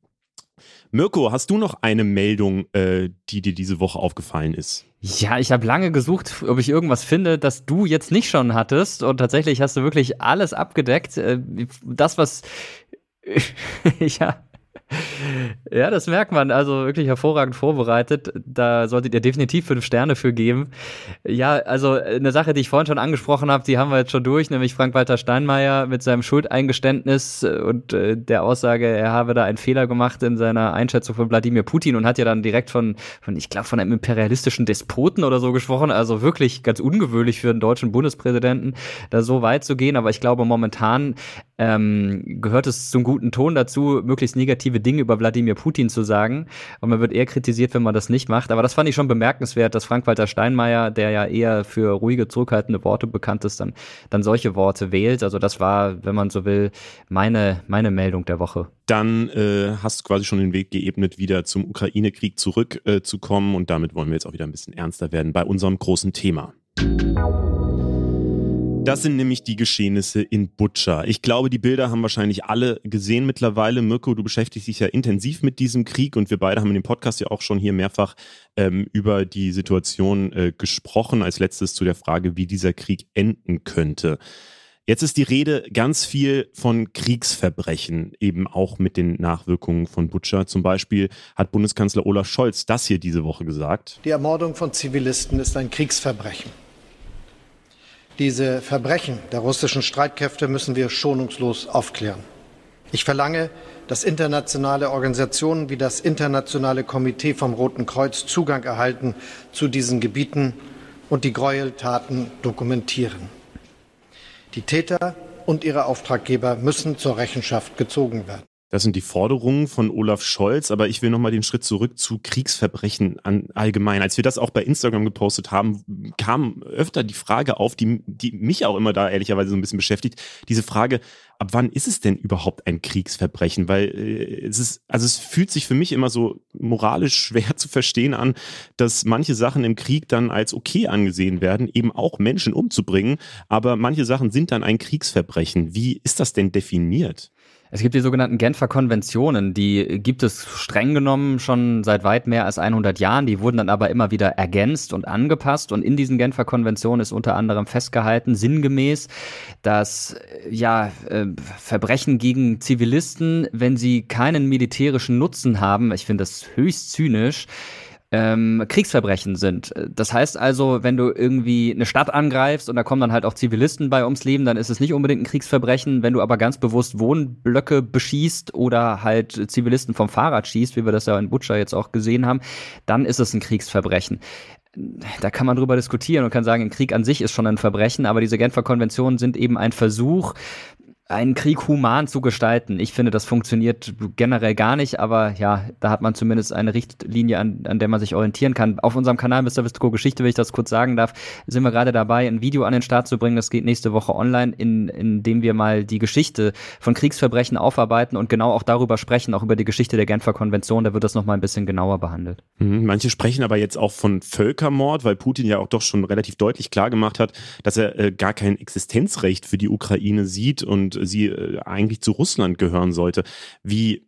Mirko, hast du noch eine Meldung, äh, die dir diese Woche aufgefallen ist? Ja, ich habe lange gesucht, ob ich irgendwas finde, das du jetzt nicht schon hattest. Und tatsächlich hast du wirklich alles abgedeckt. Äh, das, was ja, ja, das merkt man. Also wirklich hervorragend vorbereitet. Da solltet ihr definitiv fünf Sterne für geben. Ja, also eine Sache, die ich vorhin schon angesprochen habe, die haben wir jetzt schon durch, nämlich Frank-Walter Steinmeier mit seinem Schuldeingeständnis und äh, der Aussage, er habe da einen Fehler gemacht in seiner Einschätzung von Wladimir Putin und hat ja dann direkt von, von ich glaube, von einem imperialistischen Despoten oder so gesprochen. Also wirklich ganz ungewöhnlich für einen deutschen Bundespräsidenten, da so weit zu gehen. Aber ich glaube, momentan ähm, gehört es zum guten Ton dazu, möglichst negative Dinge über Wladimir Putin zu sagen. Und man wird eher kritisiert, wenn man das nicht macht. Aber das fand ich schon bemerkenswert, dass Frank-Walter Steinmeier, der ja eher für ruhige, zurückhaltende Worte bekannt ist, dann, dann solche Worte wählt. Also das war, wenn man so will, meine, meine Meldung der Woche. Dann äh, hast du quasi schon den Weg geebnet, wieder zum Ukraine-Krieg zurückzukommen. Äh, und damit wollen wir jetzt auch wieder ein bisschen ernster werden bei unserem großen Thema. Das sind nämlich die Geschehnisse in Butscha. Ich glaube, die Bilder haben wahrscheinlich alle gesehen mittlerweile. Mirko, du beschäftigst dich ja intensiv mit diesem Krieg und wir beide haben in dem Podcast ja auch schon hier mehrfach ähm, über die Situation äh, gesprochen. Als letztes zu der Frage, wie dieser Krieg enden könnte. Jetzt ist die Rede ganz viel von Kriegsverbrechen, eben auch mit den Nachwirkungen von Butscha. Zum Beispiel hat Bundeskanzler Olaf Scholz das hier diese Woche gesagt. Die Ermordung von Zivilisten ist ein Kriegsverbrechen. Diese Verbrechen der russischen Streitkräfte müssen wir schonungslos aufklären. Ich verlange, dass internationale Organisationen wie das Internationale Komitee vom Roten Kreuz Zugang erhalten zu diesen Gebieten und die Gräueltaten dokumentieren. Die Täter und ihre Auftraggeber müssen zur Rechenschaft gezogen werden. Das sind die Forderungen von Olaf Scholz, aber ich will nochmal den Schritt zurück zu Kriegsverbrechen an, allgemein. Als wir das auch bei Instagram gepostet haben, kam öfter die Frage auf, die, die mich auch immer da ehrlicherweise so ein bisschen beschäftigt. Diese Frage, ab wann ist es denn überhaupt ein Kriegsverbrechen? Weil äh, es ist, also es fühlt sich für mich immer so moralisch schwer zu verstehen an, dass manche Sachen im Krieg dann als okay angesehen werden, eben auch Menschen umzubringen, aber manche Sachen sind dann ein Kriegsverbrechen. Wie ist das denn definiert? Es gibt die sogenannten Genfer Konventionen, die gibt es streng genommen schon seit weit mehr als 100 Jahren. Die wurden dann aber immer wieder ergänzt und angepasst. Und in diesen Genfer Konventionen ist unter anderem festgehalten, sinngemäß, dass ja äh, Verbrechen gegen Zivilisten, wenn sie keinen militärischen Nutzen haben, ich finde das höchst zynisch, ähm, Kriegsverbrechen sind. Das heißt also, wenn du irgendwie eine Stadt angreifst und da kommen dann halt auch Zivilisten bei ums Leben, dann ist es nicht unbedingt ein Kriegsverbrechen. Wenn du aber ganz bewusst Wohnblöcke beschießt oder halt Zivilisten vom Fahrrad schießt, wie wir das ja in Butcher jetzt auch gesehen haben, dann ist es ein Kriegsverbrechen da kann man drüber diskutieren und kann sagen, ein Krieg an sich ist schon ein Verbrechen, aber diese Genfer Konventionen sind eben ein Versuch, einen Krieg human zu gestalten. Ich finde, das funktioniert generell gar nicht, aber ja, da hat man zumindest eine Richtlinie, an, an der man sich orientieren kann. Auf unserem Kanal Mr. Vistico Geschichte, wenn ich das kurz sagen darf, sind wir gerade dabei, ein Video an den Start zu bringen. Das geht nächste Woche online, in, in dem wir mal die Geschichte von Kriegsverbrechen aufarbeiten und genau auch darüber sprechen, auch über die Geschichte der Genfer Konvention. Da wird das nochmal ein bisschen genauer behandelt. Mhm, manche sprechen aber jetzt auch von Völkermord, weil Putin ja auch doch schon relativ deutlich klar gemacht hat, dass er äh, gar kein Existenzrecht für die Ukraine sieht und sie äh, eigentlich zu Russland gehören sollte. Wie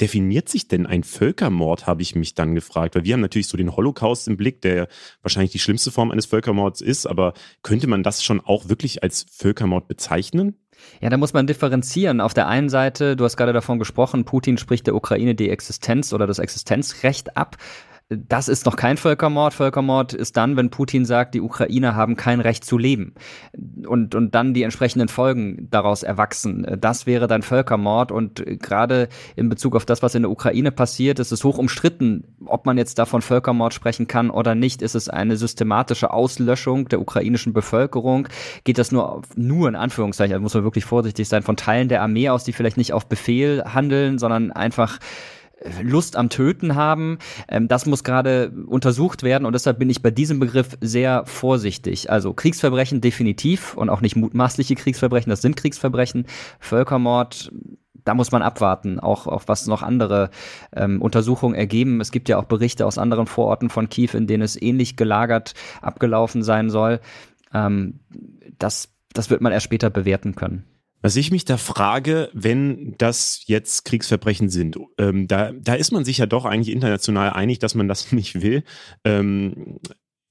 definiert sich denn ein Völkermord, habe ich mich dann gefragt. Weil wir haben natürlich so den Holocaust im Blick, der wahrscheinlich die schlimmste Form eines Völkermords ist, aber könnte man das schon auch wirklich als Völkermord bezeichnen? Ja, da muss man differenzieren. Auf der einen Seite, du hast gerade davon gesprochen, Putin spricht der Ukraine die Existenz oder das Existenzrecht ab. Das ist noch kein Völkermord. Völkermord ist dann, wenn Putin sagt, die Ukrainer haben kein Recht zu leben und, und dann die entsprechenden Folgen daraus erwachsen. Das wäre dann Völkermord und gerade in Bezug auf das, was in der Ukraine passiert, ist es hoch umstritten, ob man jetzt davon Völkermord sprechen kann oder nicht. Ist es eine systematische Auslöschung der ukrainischen Bevölkerung? Geht das nur, nur in Anführungszeichen, also muss man wirklich vorsichtig sein, von Teilen der Armee aus, die vielleicht nicht auf Befehl handeln, sondern einfach Lust am Töten haben. Ähm, das muss gerade untersucht werden und deshalb bin ich bei diesem Begriff sehr vorsichtig. Also Kriegsverbrechen definitiv und auch nicht mutmaßliche Kriegsverbrechen, das sind Kriegsverbrechen. Völkermord, da muss man abwarten, auch auf was noch andere ähm, Untersuchungen ergeben. Es gibt ja auch Berichte aus anderen Vororten von Kiew, in denen es ähnlich gelagert abgelaufen sein soll. Ähm, das, das wird man erst später bewerten können. Was ich mich da frage, wenn das jetzt Kriegsverbrechen sind, ähm, da, da ist man sich ja doch eigentlich international einig, dass man das nicht will. Ähm,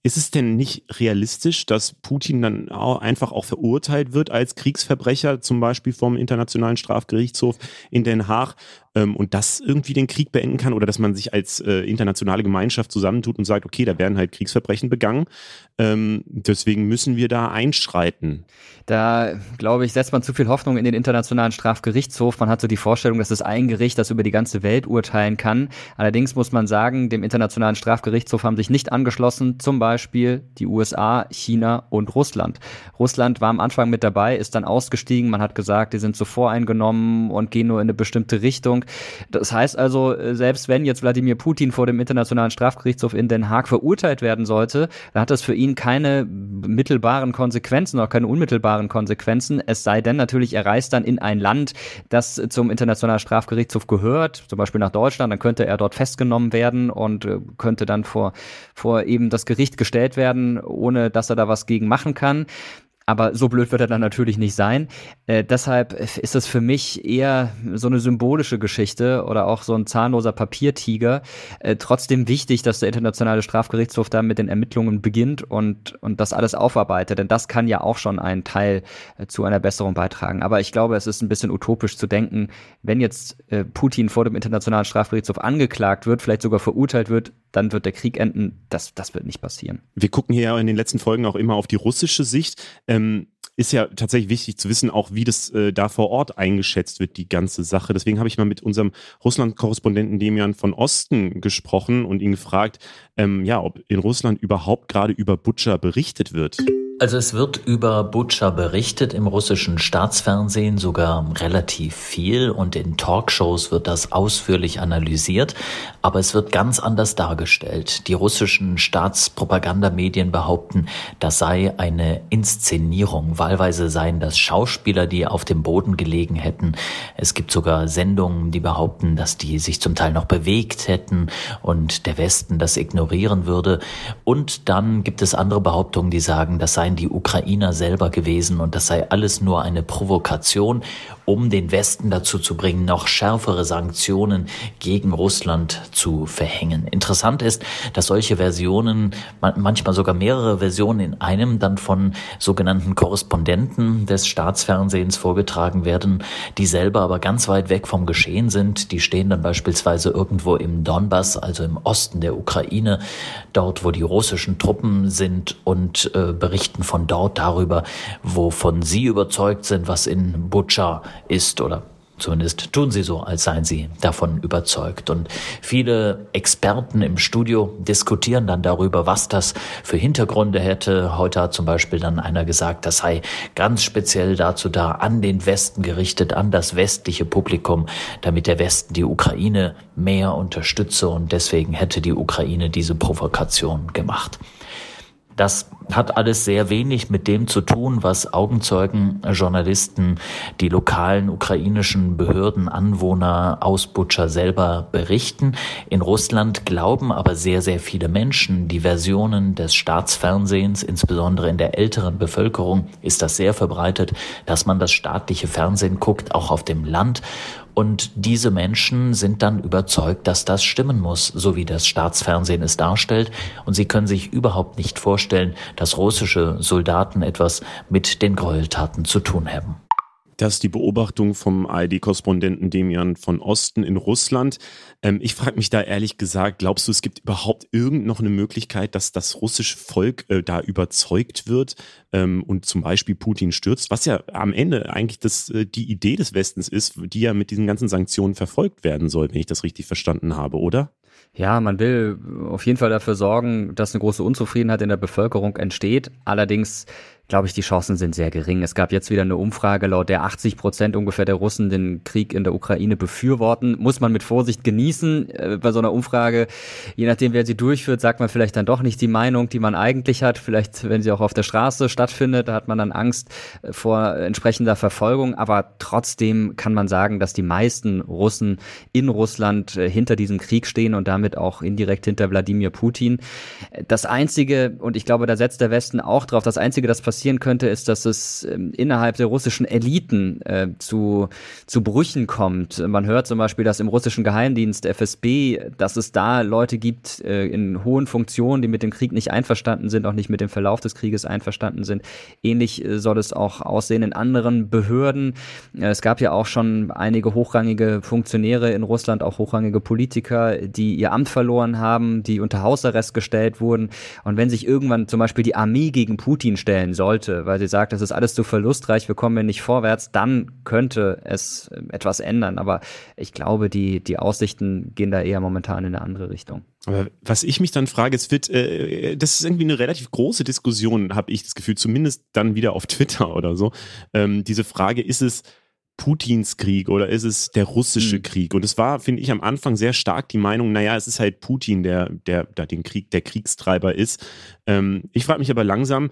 ist es denn nicht realistisch, dass Putin dann auch einfach auch verurteilt wird als Kriegsverbrecher, zum Beispiel vom Internationalen Strafgerichtshof in Den Haag, ähm, und das irgendwie den Krieg beenden kann oder dass man sich als äh, internationale Gemeinschaft zusammentut und sagt, okay, da werden halt Kriegsverbrechen begangen, ähm, deswegen müssen wir da einschreiten. Da, glaube ich, setzt man zu viel Hoffnung in den Internationalen Strafgerichtshof. Man hat so die Vorstellung, dass es ein Gericht, das über die ganze Welt urteilen kann. Allerdings muss man sagen, dem Internationalen Strafgerichtshof haben sich nicht angeschlossen, zum Beispiel die USA, China und Russland. Russland war am Anfang mit dabei, ist dann ausgestiegen. Man hat gesagt, die sind so voreingenommen und gehen nur in eine bestimmte Richtung. Verantwortung. Das heißt also, äh, selbst wenn jetzt Wladimir Putin vor dem Internationalen Strafgerichtshof in Den Haag verurteilt werden sollte, dann hat das für ihn keine mittelbaren Konsequenzen oder keine unmittelbaren Konsequenzen. Es sei denn natürlich, er reist dann in ein Land, das zum Internationalen Strafgerichtshof gehört, zum Beispiel nach Deutschland, dann könnte er dort festgenommen werden und äh, könnte dann vor, vor eben das Gericht gestellt werden, ohne dass er da was gegen machen kann. Aber so blöd wird er dann natürlich nicht sein. Äh, deshalb ist es für mich eher so eine symbolische Geschichte oder auch so ein zahnloser Papiertiger. Äh, trotzdem wichtig, dass der Internationale Strafgerichtshof da mit den Ermittlungen beginnt und, und das alles aufarbeitet. Denn das kann ja auch schon einen Teil äh, zu einer Besserung beitragen. Aber ich glaube, es ist ein bisschen utopisch zu denken, wenn jetzt äh, Putin vor dem Internationalen Strafgerichtshof angeklagt wird, vielleicht sogar verurteilt wird, dann wird der Krieg enden. Das, das wird nicht passieren. Wir gucken hier ja in den letzten Folgen auch immer auf die russische Sicht. Ähm, ist ja tatsächlich wichtig zu wissen, auch wie das äh, da vor Ort eingeschätzt wird, die ganze Sache. Deswegen habe ich mal mit unserem Russland-Korrespondenten Demian von Osten gesprochen und ihn gefragt, ähm, ja, ob in Russland überhaupt gerade über Butcher berichtet wird. Also es wird über Butcher berichtet im russischen Staatsfernsehen sogar relativ viel und in Talkshows wird das ausführlich analysiert, aber es wird ganz anders dargestellt. Die russischen Staatspropagandamedien behaupten, das sei eine Inszenierung. Wahlweise seien das Schauspieler, die auf dem Boden gelegen hätten. Es gibt sogar Sendungen, die behaupten, dass die sich zum Teil noch bewegt hätten und der Westen das ignorieren würde. Und dann gibt es andere Behauptungen, die sagen, das seien die Ukrainer selber gewesen und das sei alles nur eine Provokation, um den Westen dazu zu bringen, noch schärfere Sanktionen gegen Russland zu verhängen. Interessant ist, dass solche Versionen, manchmal sogar mehrere Versionen in einem, dann von sogenannten Korrespondenten des Staatsfernsehens vorgetragen werden, die selber aber ganz weit weg vom Geschehen sind. Die stehen dann beispielsweise irgendwo im Donbass, also im Osten der Ukraine, dort, wo die russischen Truppen sind und äh, berichten von dort darüber, wovon sie überzeugt sind, was in Butscha ist oder Zumindest tun sie so, als seien sie davon überzeugt. Und viele Experten im Studio diskutieren dann darüber, was das für Hintergründe hätte. Heute hat zum Beispiel dann einer gesagt, das sei ganz speziell dazu da, an den Westen gerichtet, an das westliche Publikum, damit der Westen die Ukraine mehr unterstütze und deswegen hätte die Ukraine diese Provokation gemacht. Das hat alles sehr wenig mit dem zu tun, was Augenzeugen, Journalisten, die lokalen ukrainischen Behörden, Anwohner aus Butscha selber berichten. In Russland glauben aber sehr, sehr viele Menschen, die Versionen des Staatsfernsehens, insbesondere in der älteren Bevölkerung, ist das sehr verbreitet, dass man das staatliche Fernsehen guckt, auch auf dem Land und diese Menschen sind dann überzeugt, dass das stimmen muss, so wie das Staatsfernsehen es darstellt. Und sie können sich überhaupt nicht vorstellen, dass russische Soldaten etwas mit den Gräueltaten zu tun haben. Das ist die Beobachtung vom ARD-Korrespondenten Demian von Osten in Russland. Ähm, ich frage mich da ehrlich gesagt, glaubst du, es gibt überhaupt irgend noch eine Möglichkeit, dass das russische Volk äh, da überzeugt wird ähm, und zum Beispiel Putin stürzt, was ja am Ende eigentlich das, äh, die Idee des Westens ist, die ja mit diesen ganzen Sanktionen verfolgt werden soll, wenn ich das richtig verstanden habe, oder? Ja, man will auf jeden Fall dafür sorgen, dass eine große Unzufriedenheit in der Bevölkerung entsteht. Allerdings glaube ich, die Chancen sind sehr gering. Es gab jetzt wieder eine Umfrage, laut der 80 Prozent ungefähr der Russen den Krieg in der Ukraine befürworten. Muss man mit Vorsicht genießen. Äh, bei so einer Umfrage, je nachdem, wer sie durchführt, sagt man vielleicht dann doch nicht die Meinung, die man eigentlich hat. Vielleicht, wenn sie auch auf der Straße stattfindet, da hat man dann Angst äh, vor entsprechender Verfolgung. Aber trotzdem kann man sagen, dass die meisten Russen in Russland äh, hinter diesem Krieg stehen und damit auch indirekt hinter Wladimir Putin. Das Einzige, und ich glaube, da setzt der Westen auch drauf, das Einzige, das passiert, passieren könnte, ist, dass es ähm, innerhalb der russischen Eliten äh, zu, zu Brüchen kommt. Man hört zum Beispiel, dass im russischen Geheimdienst FSB, dass es da Leute gibt äh, in hohen Funktionen, die mit dem Krieg nicht einverstanden sind, auch nicht mit dem Verlauf des Krieges einverstanden sind. Ähnlich äh, soll es auch aussehen in anderen Behörden. Äh, es gab ja auch schon einige hochrangige Funktionäre in Russland, auch hochrangige Politiker, die ihr Amt verloren haben, die unter Hausarrest gestellt wurden. Und wenn sich irgendwann zum Beispiel die Armee gegen Putin stellen soll, sollte, weil sie sagt, das ist alles zu verlustreich, wir kommen nicht vorwärts, dann könnte es äh, etwas ändern. Aber ich glaube, die, die Aussichten gehen da eher momentan in eine andere Richtung. Aber was ich mich dann frage, es wird, äh, das ist irgendwie eine relativ große Diskussion, habe ich das Gefühl, zumindest dann wieder auf Twitter oder so. Ähm, diese Frage, ist es Putins Krieg oder ist es der russische mhm. Krieg? Und es war, finde ich, am Anfang sehr stark die Meinung, naja, es ist halt Putin, der, der, der den Krieg, der Kriegstreiber ist. Ähm, ich frage mich aber langsam,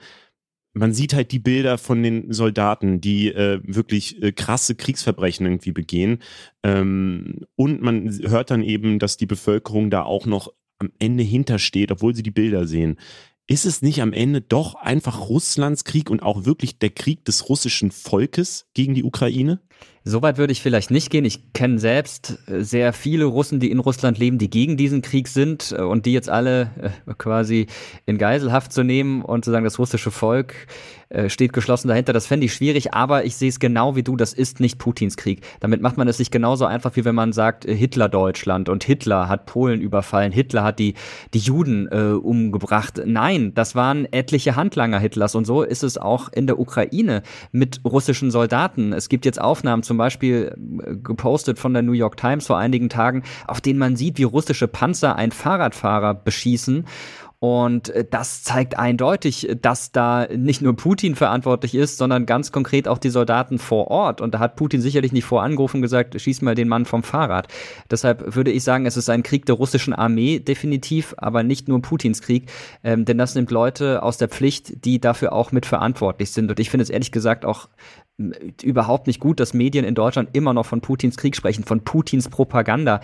man sieht halt die Bilder von den Soldaten, die äh, wirklich äh, krasse Kriegsverbrechen irgendwie begehen. Ähm, und man hört dann eben, dass die Bevölkerung da auch noch am Ende hintersteht, obwohl sie die Bilder sehen. Ist es nicht am Ende doch einfach Russlands Krieg und auch wirklich der Krieg des russischen Volkes gegen die Ukraine? Soweit würde ich vielleicht nicht gehen. Ich kenne selbst äh, sehr viele Russen, die in Russland leben, die gegen diesen Krieg sind äh, und die jetzt alle äh, quasi in Geiselhaft zu nehmen und zu sagen, das russische Volk steht geschlossen dahinter. Das fände ich schwierig, aber ich sehe es genau wie du, das ist nicht Putins Krieg. Damit macht man es sich genauso einfach, wie wenn man sagt, Hitler Deutschland und Hitler hat Polen überfallen, Hitler hat die, die Juden äh, umgebracht. Nein, das waren etliche Handlanger Hitlers und so ist es auch in der Ukraine mit russischen Soldaten. Es gibt jetzt Aufnahmen zum Beispiel äh, gepostet von der New York Times vor einigen Tagen, auf denen man sieht, wie russische Panzer einen Fahrradfahrer beschießen Und äh, das zeigt eindeutig, dass da nicht nur Putin verantwortlich ist, sondern ganz konkret auch die Soldaten vor Ort. Und da hat Putin sicherlich nicht vorangerufen und gesagt, schieß mal den Mann vom Fahrrad. Deshalb würde ich sagen, es ist ein Krieg der russischen Armee definitiv, aber nicht nur Putins Krieg, ähm, denn das nimmt Leute aus der Pflicht, die dafür auch mit verantwortlich sind. Und ich finde es ehrlich gesagt auch überhaupt nicht gut, dass Medien in Deutschland immer noch von Putins Krieg sprechen, von Putins Propaganda.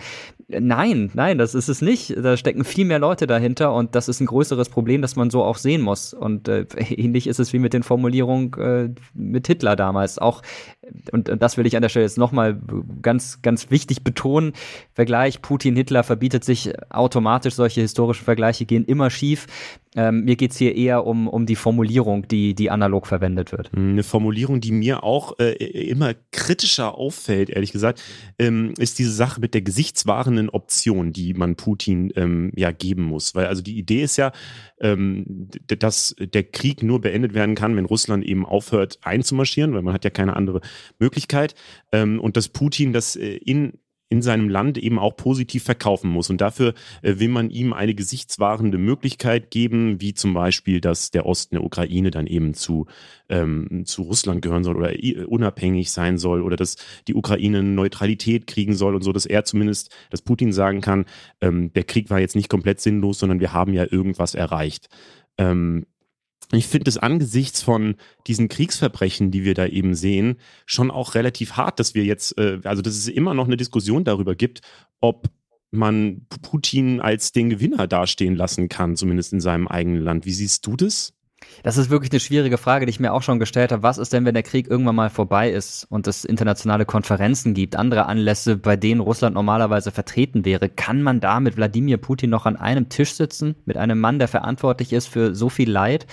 Nein, nein, das ist es nicht. Da stecken viel mehr Leute dahinter und das ist ein größeres Problem, das man so auch sehen muss. Und äh, ähnlich ist es wie mit den Formulierungen äh, mit Hitler damals. Auch, und, und das will ich an der Stelle jetzt nochmal ganz, ganz wichtig betonen. Vergleich Putin-Hitler verbietet sich automatisch. Solche historischen Vergleiche gehen immer schief. Ähm, mir geht's hier eher um, um die Formulierung, die, die analog verwendet wird. Eine Formulierung, die mir auch äh, immer kritischer auffällt, ehrlich gesagt, ähm, ist diese Sache mit der gesichtswahrenden Option, die man Putin ähm, ja geben muss. Weil also die Idee ist ja, ähm, dass der Krieg nur beendet werden kann, wenn Russland eben aufhört einzumarschieren, weil man hat ja keine andere Möglichkeit. Ähm, und dass Putin das äh, in in seinem Land eben auch positiv verkaufen muss. Und dafür äh, will man ihm eine gesichtswahrende Möglichkeit geben, wie zum Beispiel, dass der Osten der Ukraine dann eben zu, ähm, zu Russland gehören soll oder unabhängig sein soll oder dass die Ukraine Neutralität kriegen soll und so, dass er zumindest, dass Putin sagen kann, ähm, der Krieg war jetzt nicht komplett sinnlos, sondern wir haben ja irgendwas erreicht. Ähm, ich finde es angesichts von diesen Kriegsverbrechen, die wir da eben sehen, schon auch relativ hart, dass wir jetzt, äh, also dass es immer noch eine Diskussion darüber gibt, ob man Putin als den Gewinner dastehen lassen kann, zumindest in seinem eigenen Land. Wie siehst du das? Das ist wirklich eine schwierige Frage, die ich mir auch schon gestellt habe. Was ist denn, wenn der Krieg irgendwann mal vorbei ist und es internationale Konferenzen gibt, andere Anlässe, bei denen Russland normalerweise vertreten wäre? Kann man da mit Wladimir Putin noch an einem Tisch sitzen, mit einem Mann, der verantwortlich ist für so viel Leid?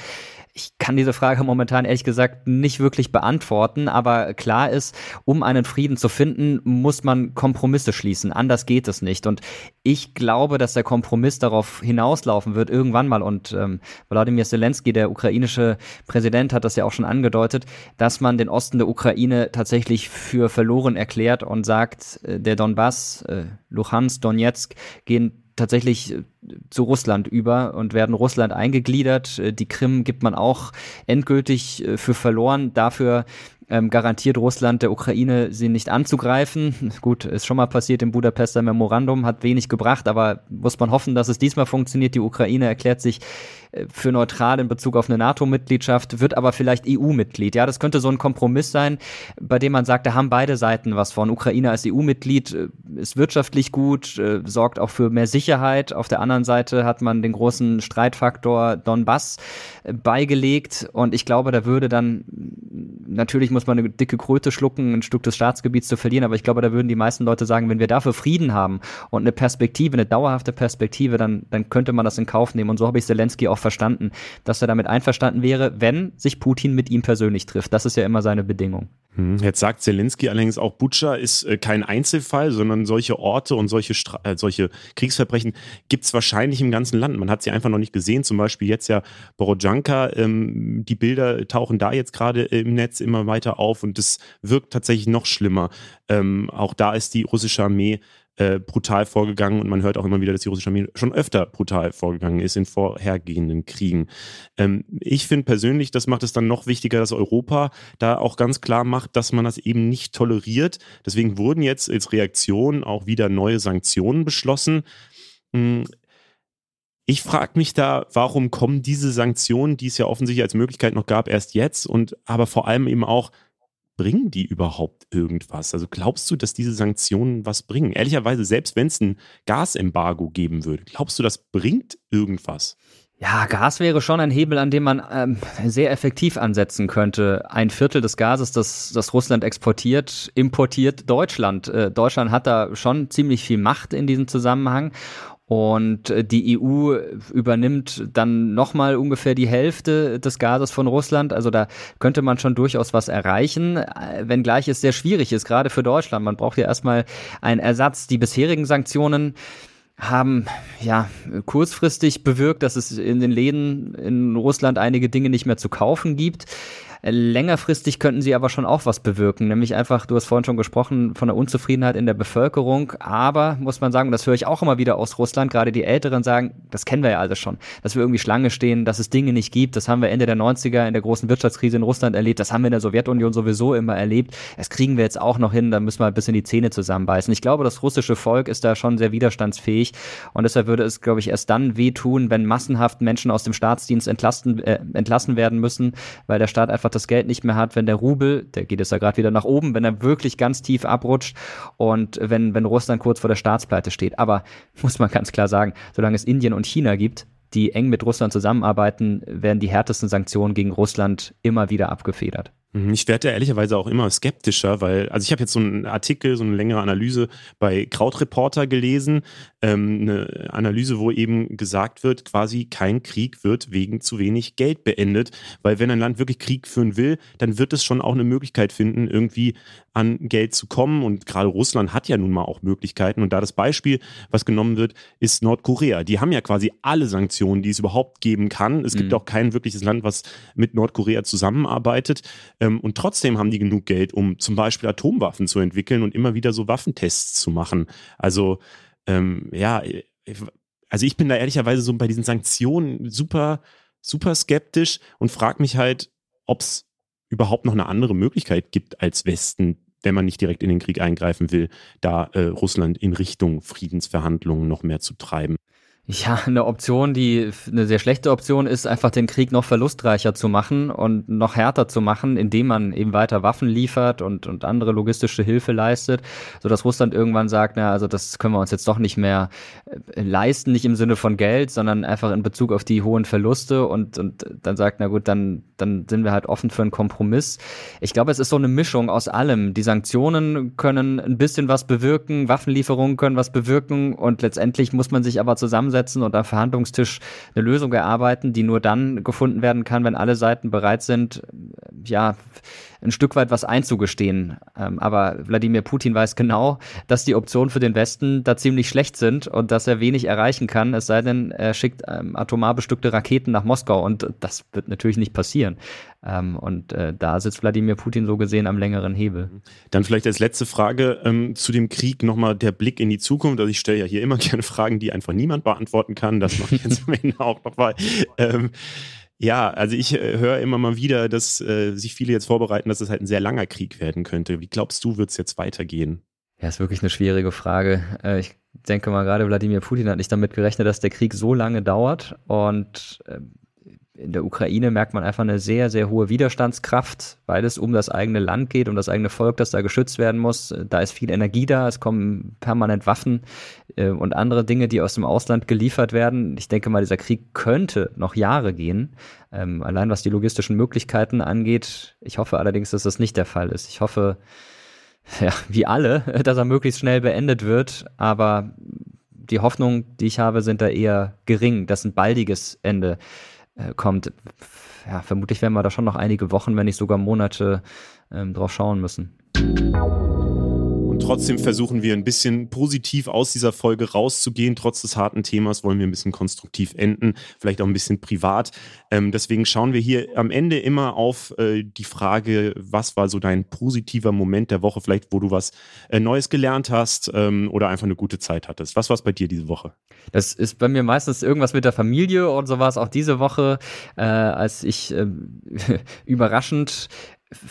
Ich kann diese Frage momentan ehrlich gesagt nicht wirklich beantworten, aber klar ist, um einen Frieden zu finden, muss man Kompromisse schließen. Anders geht es nicht. Und ich glaube, dass der Kompromiss darauf hinauslaufen wird, irgendwann mal. Und ähm, Wladimir Zelensky, der ukrainische Präsident, hat das ja auch schon angedeutet, dass man den Osten der Ukraine tatsächlich für verloren erklärt und sagt, äh, der Donbass, äh, Luhansk, Donetsk gehen tatsächlich äh, zu Russland über und werden Russland eingegliedert. Äh, die Krim gibt man auch endgültig äh, für verloren. Dafür ähm, garantiert Russland der Ukraine, sie nicht anzugreifen. Gut, ist schon mal passiert im Budapester Memorandum, hat wenig gebracht, aber muss man hoffen, dass es diesmal funktioniert. Die Ukraine erklärt sich für neutral in Bezug auf eine NATO-Mitgliedschaft, wird aber vielleicht EU-Mitglied. Ja, das könnte so ein Kompromiss sein, bei dem man sagt, da haben beide Seiten was von. Ukraine als EU-Mitglied äh, ist wirtschaftlich gut, äh, sorgt auch für mehr Sicherheit. Auf der anderen Seite hat man den großen Streitfaktor Donbass beigelegt und ich glaube, da würde dann natürlich muss man eine dicke Kröte schlucken, ein Stück des Staatsgebiets zu verlieren, aber ich glaube, da würden die meisten Leute sagen, wenn wir dafür Frieden haben und eine Perspektive, eine dauerhafte Perspektive, dann, dann könnte man das in Kauf nehmen und so habe ich Zelensky auch verstanden, dass er damit einverstanden wäre, wenn sich Putin mit ihm persönlich trifft. Das ist ja immer seine Bedingung. Hm, jetzt sagt Zelensky allerdings auch, Butscha ist äh, kein Einzelfall, sondern solche Orte und solche, Stra äh, solche Kriegsverbrechen gibt es wahrscheinlich im ganzen Land. Man hat sie einfach noch nicht gesehen. Zum Beispiel jetzt ja Borodjanka. Ähm, die Bilder tauchen da jetzt gerade im Netz immer weiter auf und es wirkt tatsächlich noch schlimmer. Ähm, auch da ist die russische Armee äh, brutal vorgegangen und man hört auch immer wieder, dass die russische Armee schon öfter brutal vorgegangen ist in vorhergehenden Kriegen. Ähm, ich finde persönlich, das macht es dann noch wichtiger, dass Europa da auch ganz klar macht, dass man das eben nicht toleriert. Deswegen wurden jetzt als Reaktion auch wieder neue Sanktionen beschlossen. Hm, ich frage mich da, warum kommen diese Sanktionen, die es ja offensichtlich als Möglichkeit noch gab, erst jetzt und aber vor allem eben auch, bringen die überhaupt irgendwas? Also glaubst du, dass diese Sanktionen was bringen? Ehrlicherweise, selbst wenn es ein Gasembargo geben würde, glaubst du, das bringt irgendwas? Ja, Gas wäre schon ein Hebel, an dem man ähm, sehr effektiv ansetzen könnte. Ein Viertel des Gases, das, das Russland exportiert, importiert Deutschland. Äh, Deutschland hat da schon ziemlich viel Macht in diesem Zusammenhang. Und äh, die EU übernimmt dann nochmal ungefähr die Hälfte des Gases von Russland. Also da könnte man schon durchaus was erreichen, äh, wenngleich es sehr schwierig ist, gerade für Deutschland. Man braucht ja erstmal einen Ersatz. Die bisherigen Sanktionen haben ja kurzfristig bewirkt, dass es in den Läden in Russland einige Dinge nicht mehr zu kaufen gibt. Längerfristig könnten sie aber schon auch was bewirken, nämlich einfach, du hast vorhin schon gesprochen, von der Unzufriedenheit in der Bevölkerung. Aber, muss man sagen, das höre ich auch immer wieder aus Russland, gerade die Älteren sagen, das kennen wir ja alles schon, dass wir irgendwie Schlange stehen, dass es Dinge nicht gibt. Das haben wir Ende der 90er in der großen Wirtschaftskrise in Russland erlebt. Das haben wir in der Sowjetunion sowieso immer erlebt. Das kriegen wir jetzt auch noch hin. Da müssen wir ein bisschen die Zähne zusammenbeißen. Ich glaube, das russische Volk ist da schon sehr widerstandsfähig. Und deshalb würde es, glaube ich, erst dann wehtun, wenn massenhaft Menschen aus dem Staatsdienst entlasten, äh, entlassen werden müssen, weil der Staat einfach das Geld nicht mehr hat, wenn der Rubel, der geht jetzt ja gerade wieder nach oben, wenn er wirklich ganz tief abrutscht und wenn, wenn Russland kurz vor der Staatspleite steht. Aber muss man ganz klar sagen, solange es Indien und China gibt, die eng mit Russland zusammenarbeiten, werden die härtesten Sanktionen gegen Russland immer wieder abgefedert. Mhm, ich werde ehrlicherweise auch immer skeptischer, weil, also ich habe jetzt so einen Artikel, so eine längere Analyse bei Krautreporter gelesen, ähm, eine Analyse, wo eben gesagt wird, quasi kein Krieg wird wegen zu wenig Geld beendet, weil wenn ein Land wirklich Krieg führen will, dann wird es schon auch eine Möglichkeit finden, irgendwie an Geld zu kommen und gerade Russland hat ja nun mal auch Möglichkeiten und da das Beispiel, was genommen wird, ist Nordkorea. Die haben ja quasi alle Sanktionen, die es überhaupt geben kann. Es gibt mhm. auch kein wirkliches Land, was mit Nordkorea zusammenarbeitet. Ähm, und trotzdem haben die genug Geld, um zum Beispiel Atomwaffen zu entwickeln und immer wieder so Waffentests zu machen. Also ähm, ja, also ich bin da ehrlicherweise so bei diesen Sanktionen super, super skeptisch und frage mich halt, ob es überhaupt noch eine andere Möglichkeit gibt als Westen, wenn man nicht direkt in den Krieg eingreifen will, da äh, Russland in Richtung Friedensverhandlungen noch mehr zu treiben. Ja, eine Option, die eine sehr schlechte Option ist, einfach den Krieg noch verlustreicher zu machen und noch härter zu machen, indem man eben weiter Waffen liefert und, und andere logistische Hilfe leistet, sodass Russland irgendwann sagt, na, also das können wir uns jetzt doch nicht mehr äh, leisten, nicht im Sinne von Geld, sondern einfach in Bezug auf die hohen Verluste und, und dann sagt, na gut, dann, dann sind wir halt offen für einen Kompromiss. Ich glaube, es ist so eine Mischung aus allem. Die Sanktionen können ein bisschen was bewirken, Waffenlieferungen können was bewirken und letztendlich muss man sich aber zusammen zusammensetzen und am Verhandlungstisch eine Lösung erarbeiten, die nur dann gefunden werden kann, wenn alle Seiten bereit sind, ja, ein Stück weit was einzugestehen. Ähm, aber Wladimir Putin weiß genau, dass die Optionen für den Westen da ziemlich schlecht sind und dass er wenig erreichen kann, es sei denn, er schickt ähm, atomar bestückte Raketen nach Moskau und das wird natürlich nicht passieren. Ähm, und äh, da sitzt Wladimir Putin so gesehen am längeren Hebel. Dann vielleicht als letzte Frage ähm, zu dem Krieg nochmal der Blick in die Zukunft. Also ich stelle ja hier immer gerne Fragen, die einfach niemand beantworten kann. Das mache ich jetzt am Ende auch nochmal. Ähm, ja, also ich äh, höre immer mal wieder, dass äh, sich viele jetzt vorbereiten, dass es halt ein sehr langer Krieg werden könnte. Wie glaubst du, wird es jetzt weitergehen? Ja, ist wirklich eine schwierige Frage. Äh, ich denke mal, gerade Wladimir Putin hat nicht damit gerechnet, dass der Krieg so lange dauert. Und ähm, in der Ukraine merkt man einfach eine sehr, sehr hohe Widerstandskraft, weil es um das eigene Land geht, um das eigene Volk, das da geschützt werden muss. Da ist viel Energie da, es kommen permanent Waffen äh, und andere Dinge, die aus dem Ausland geliefert werden. Ich denke mal, dieser Krieg könnte noch Jahre gehen, ähm, allein was die logistischen Möglichkeiten angeht. Ich hoffe allerdings, dass das nicht der Fall ist. Ich hoffe, ja, wie alle, dass er möglichst schnell beendet wird, aber die Hoffnung, die ich habe, sind da eher gering, dass ein baldiges Ende äh, kommt, ja, vermutlich werden wir da schon noch einige Wochen, wenn nicht sogar Monate ähm, drauf schauen müssen. Und trotzdem versuchen wir ein bisschen positiv aus dieser Folge rauszugehen. Trotz des harten Themas wollen wir ein bisschen konstruktiv enden, vielleicht auch ein bisschen privat. Ähm, deswegen schauen wir hier am Ende immer auf äh, die Frage, was war so dein positiver Moment der Woche, vielleicht wo du was äh, Neues gelernt hast ähm, oder einfach eine gute Zeit hattest. Was war es bei dir diese Woche? Das ist bei mir meistens irgendwas mit der Familie und so war es auch diese Woche, äh, als ich ähm, überraschend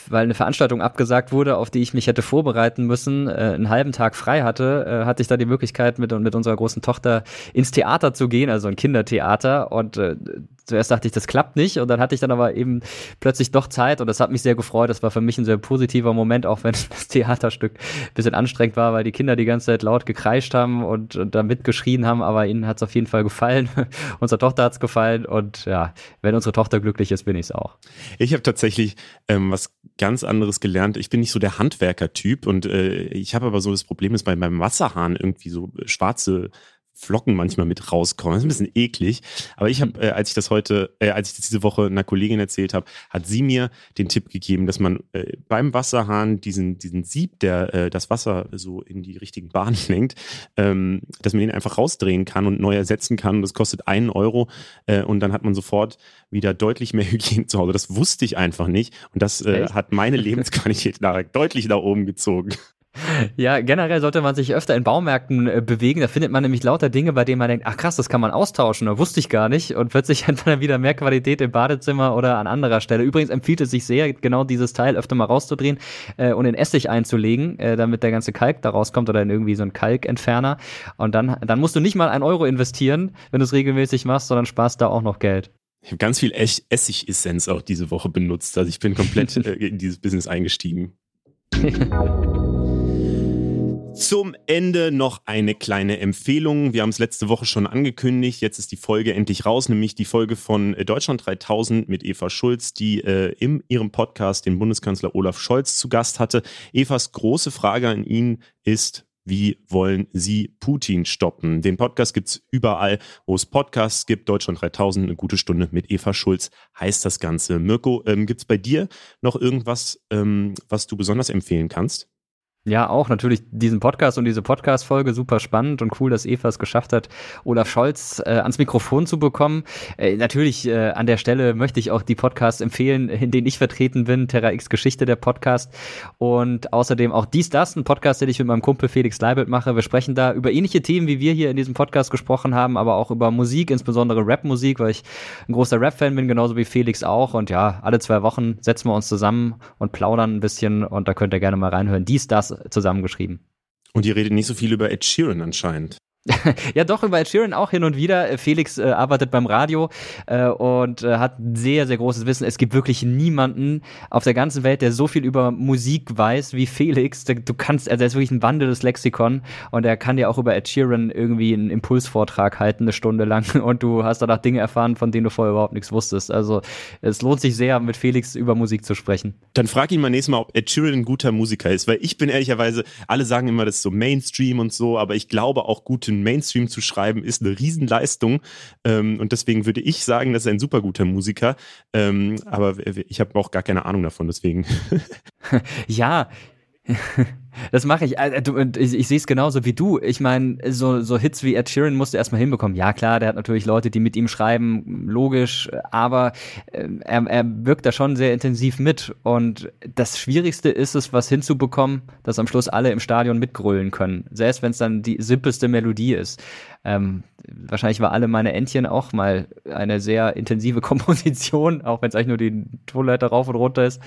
weil eine Veranstaltung abgesagt wurde, auf die ich mich hätte vorbereiten müssen, äh, einen halben Tag frei hatte, äh, hatte ich da die Möglichkeit, mit, mit unserer großen Tochter ins Theater zu gehen, also ein Kindertheater. Und äh, zuerst dachte ich, das klappt nicht. Und dann hatte ich dann aber eben plötzlich doch Zeit und das hat mich sehr gefreut. Das war für mich ein sehr positiver Moment, auch wenn das Theaterstück ein bisschen anstrengend war, weil die Kinder die ganze Zeit laut gekreischt haben und, und da mitgeschrien haben. Aber ihnen hat es auf jeden Fall gefallen. Unserer Tochter hat es gefallen. Und ja, wenn unsere Tochter glücklich ist, bin ich es auch. Ich habe tatsächlich ähm, was ganz anderes gelernt. Ich bin nicht so der Handwerker-Typ und äh, ich habe aber so das Problem ist bei meinem Wasserhahn irgendwie so schwarze Flocken manchmal mit rauskommen. Das ist ein bisschen eklig. Aber ich habe, äh, als ich das heute, äh, als ich das diese Woche einer Kollegin erzählt habe, hat sie mir den Tipp gegeben, dass man äh, beim Wasserhahn diesen, diesen Sieb, der äh, das Wasser so in die richtigen Bahnen lenkt, ähm, dass man den einfach rausdrehen kann und neu ersetzen kann. Das kostet einen Euro äh, und dann hat man sofort wieder deutlich mehr Hygiene zu Hause. Das wusste ich einfach nicht und das äh, hat meine Lebensqualität deutlich nach oben gezogen. Ja, generell sollte man sich öfter in Baumärkten äh, bewegen. Da findet man nämlich lauter Dinge, bei denen man denkt, ach krass, das kann man austauschen. Da wusste ich gar nicht. Und plötzlich hat man dann wieder mehr Qualität im Badezimmer oder an anderer Stelle. Übrigens empfiehlt es sich sehr, genau dieses Teil öfter mal rauszudrehen äh, und in Essig einzulegen, äh, damit der ganze Kalk da rauskommt oder in irgendwie so einen Kalkentferner. Und dann, dann musst du nicht mal ein Euro investieren, wenn du es regelmäßig machst, sondern sparst da auch noch Geld. Ich habe ganz viel Essigessenz auch diese Woche benutzt. Also ich bin komplett äh, in dieses Business eingestiegen. Zum Ende noch eine kleine Empfehlung. Wir haben es letzte Woche schon angekündigt. Jetzt ist die Folge endlich raus, nämlich die Folge von äh, Deutschland 3000 mit Eva Schulz, die äh, in ihrem Podcast den Bundeskanzler Olaf Scholz zu Gast hatte. Evas große Frage an ihn ist, wie wollen Sie Putin stoppen? Den Podcast gibt es überall, wo es Podcasts gibt. Deutschland 3000, eine gute Stunde mit Eva Schulz heißt das Ganze. Mirko, ähm, gibt es bei dir noch irgendwas, ähm, was du besonders empfehlen kannst? Ja, auch natürlich diesen Podcast und diese Podcast-Folge super spannend und cool, dass Eva es geschafft hat, Olaf Scholz äh, ans Mikrofon zu bekommen. Äh, natürlich äh, an der Stelle möchte ich auch die Podcasts empfehlen, in denen ich vertreten bin, Terra X Geschichte der Podcast und außerdem auch dies, das, ein Podcast, den ich mit meinem Kumpel Felix Leibelt mache. Wir sprechen da über ähnliche Themen, wie wir hier in diesem Podcast gesprochen haben, aber auch über Musik, insbesondere Rap-Musik, weil ich ein großer Rap-Fan bin, genauso wie Felix auch. Und ja, alle zwei Wochen setzen wir uns zusammen und plaudern ein bisschen und da könnt ihr gerne mal reinhören. Dies, das zusammengeschrieben. Und ihr redet nicht so viel über Ed Sheeran anscheinend. ja, doch, über Ed Sheeran auch hin und wieder. Felix äh, arbeitet beim Radio äh, und äh, hat sehr, sehr großes Wissen. Es gibt wirklich niemanden auf der ganzen Welt, der so viel über Musik weiß wie Felix. Du kannst, also er ist wirklich ein wandelndes Lexikon und er kann dir auch über Ed Sheeran irgendwie einen Impulsvortrag halten, eine Stunde lang und du hast danach Dinge erfahren, von denen du vorher überhaupt nichts wusstest. Also es lohnt sich sehr, mit Felix über Musik zu sprechen. Dann frag ihn mal nächstes Mal, ob Ed Sheeran ein guter Musiker ist, weil ich bin ehrlicherweise, alle sagen immer, das ist so Mainstream und so, aber ich glaube auch gute den Mainstream zu schreiben, ist eine Riesenleistung. Ähm, und deswegen würde ich sagen, das ist ein super guter Musiker. Ähm, aber ich habe auch gar keine Ahnung davon, deswegen. ja, das mache ich. Äh, ich, sehe es genauso wie du. Ich meine, so, so Hits wie Ed Sheeran musst du erstmal hinbekommen. Ja, klar, der hat natürlich Leute, die mit ihm schreiben, logisch, aber äh, er, er wirkt da schon sehr intensiv mit. Und das Schwierigste ist es, was hinzubekommen, dass am Schluss alle im Stadion mitgrölen können. Selbst wenn es dann die simpelste Melodie ist. Ähm, wahrscheinlich war alle meine Entchen auch mal eine sehr intensive Komposition, auch wenn es eigentlich nur die Tonleiter rauf und runter ist.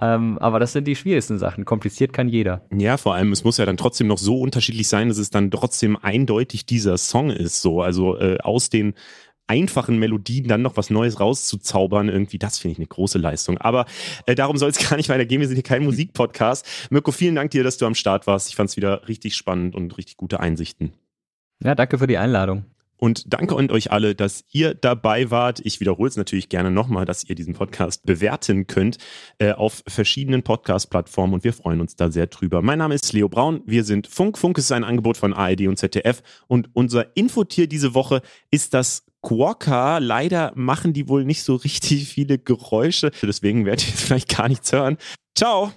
Ähm, aber das sind die schwierigsten Sachen. Kompliziert kann jeder. Ja, vor allem, es muss ja dann trotzdem noch so unterschiedlich sein, dass es dann trotzdem eindeutig dieser Song ist. So, also äh, aus den einfachen Melodien dann noch was Neues rauszuzaubern, irgendwie, das finde ich eine große Leistung. Aber äh, darum soll es gar nicht weitergehen. Wir sind hier kein Musikpodcast. Mirko, vielen Dank dir, dass du am Start warst. Ich fand es wieder richtig spannend und richtig gute Einsichten. Ja, danke für die Einladung. Und danke an euch alle, dass ihr dabei wart. Ich wiederhole es natürlich gerne nochmal, dass ihr diesen Podcast bewerten könnt äh, auf verschiedenen Podcast-Plattformen und wir freuen uns da sehr drüber. Mein Name ist Leo Braun. Wir sind Funk. Funk ist ein Angebot von ARD und ZDF und unser Infotier diese Woche ist das Quokka. Leider machen die wohl nicht so richtig viele Geräusche. Deswegen werdet ihr vielleicht gar nichts hören. Ciao!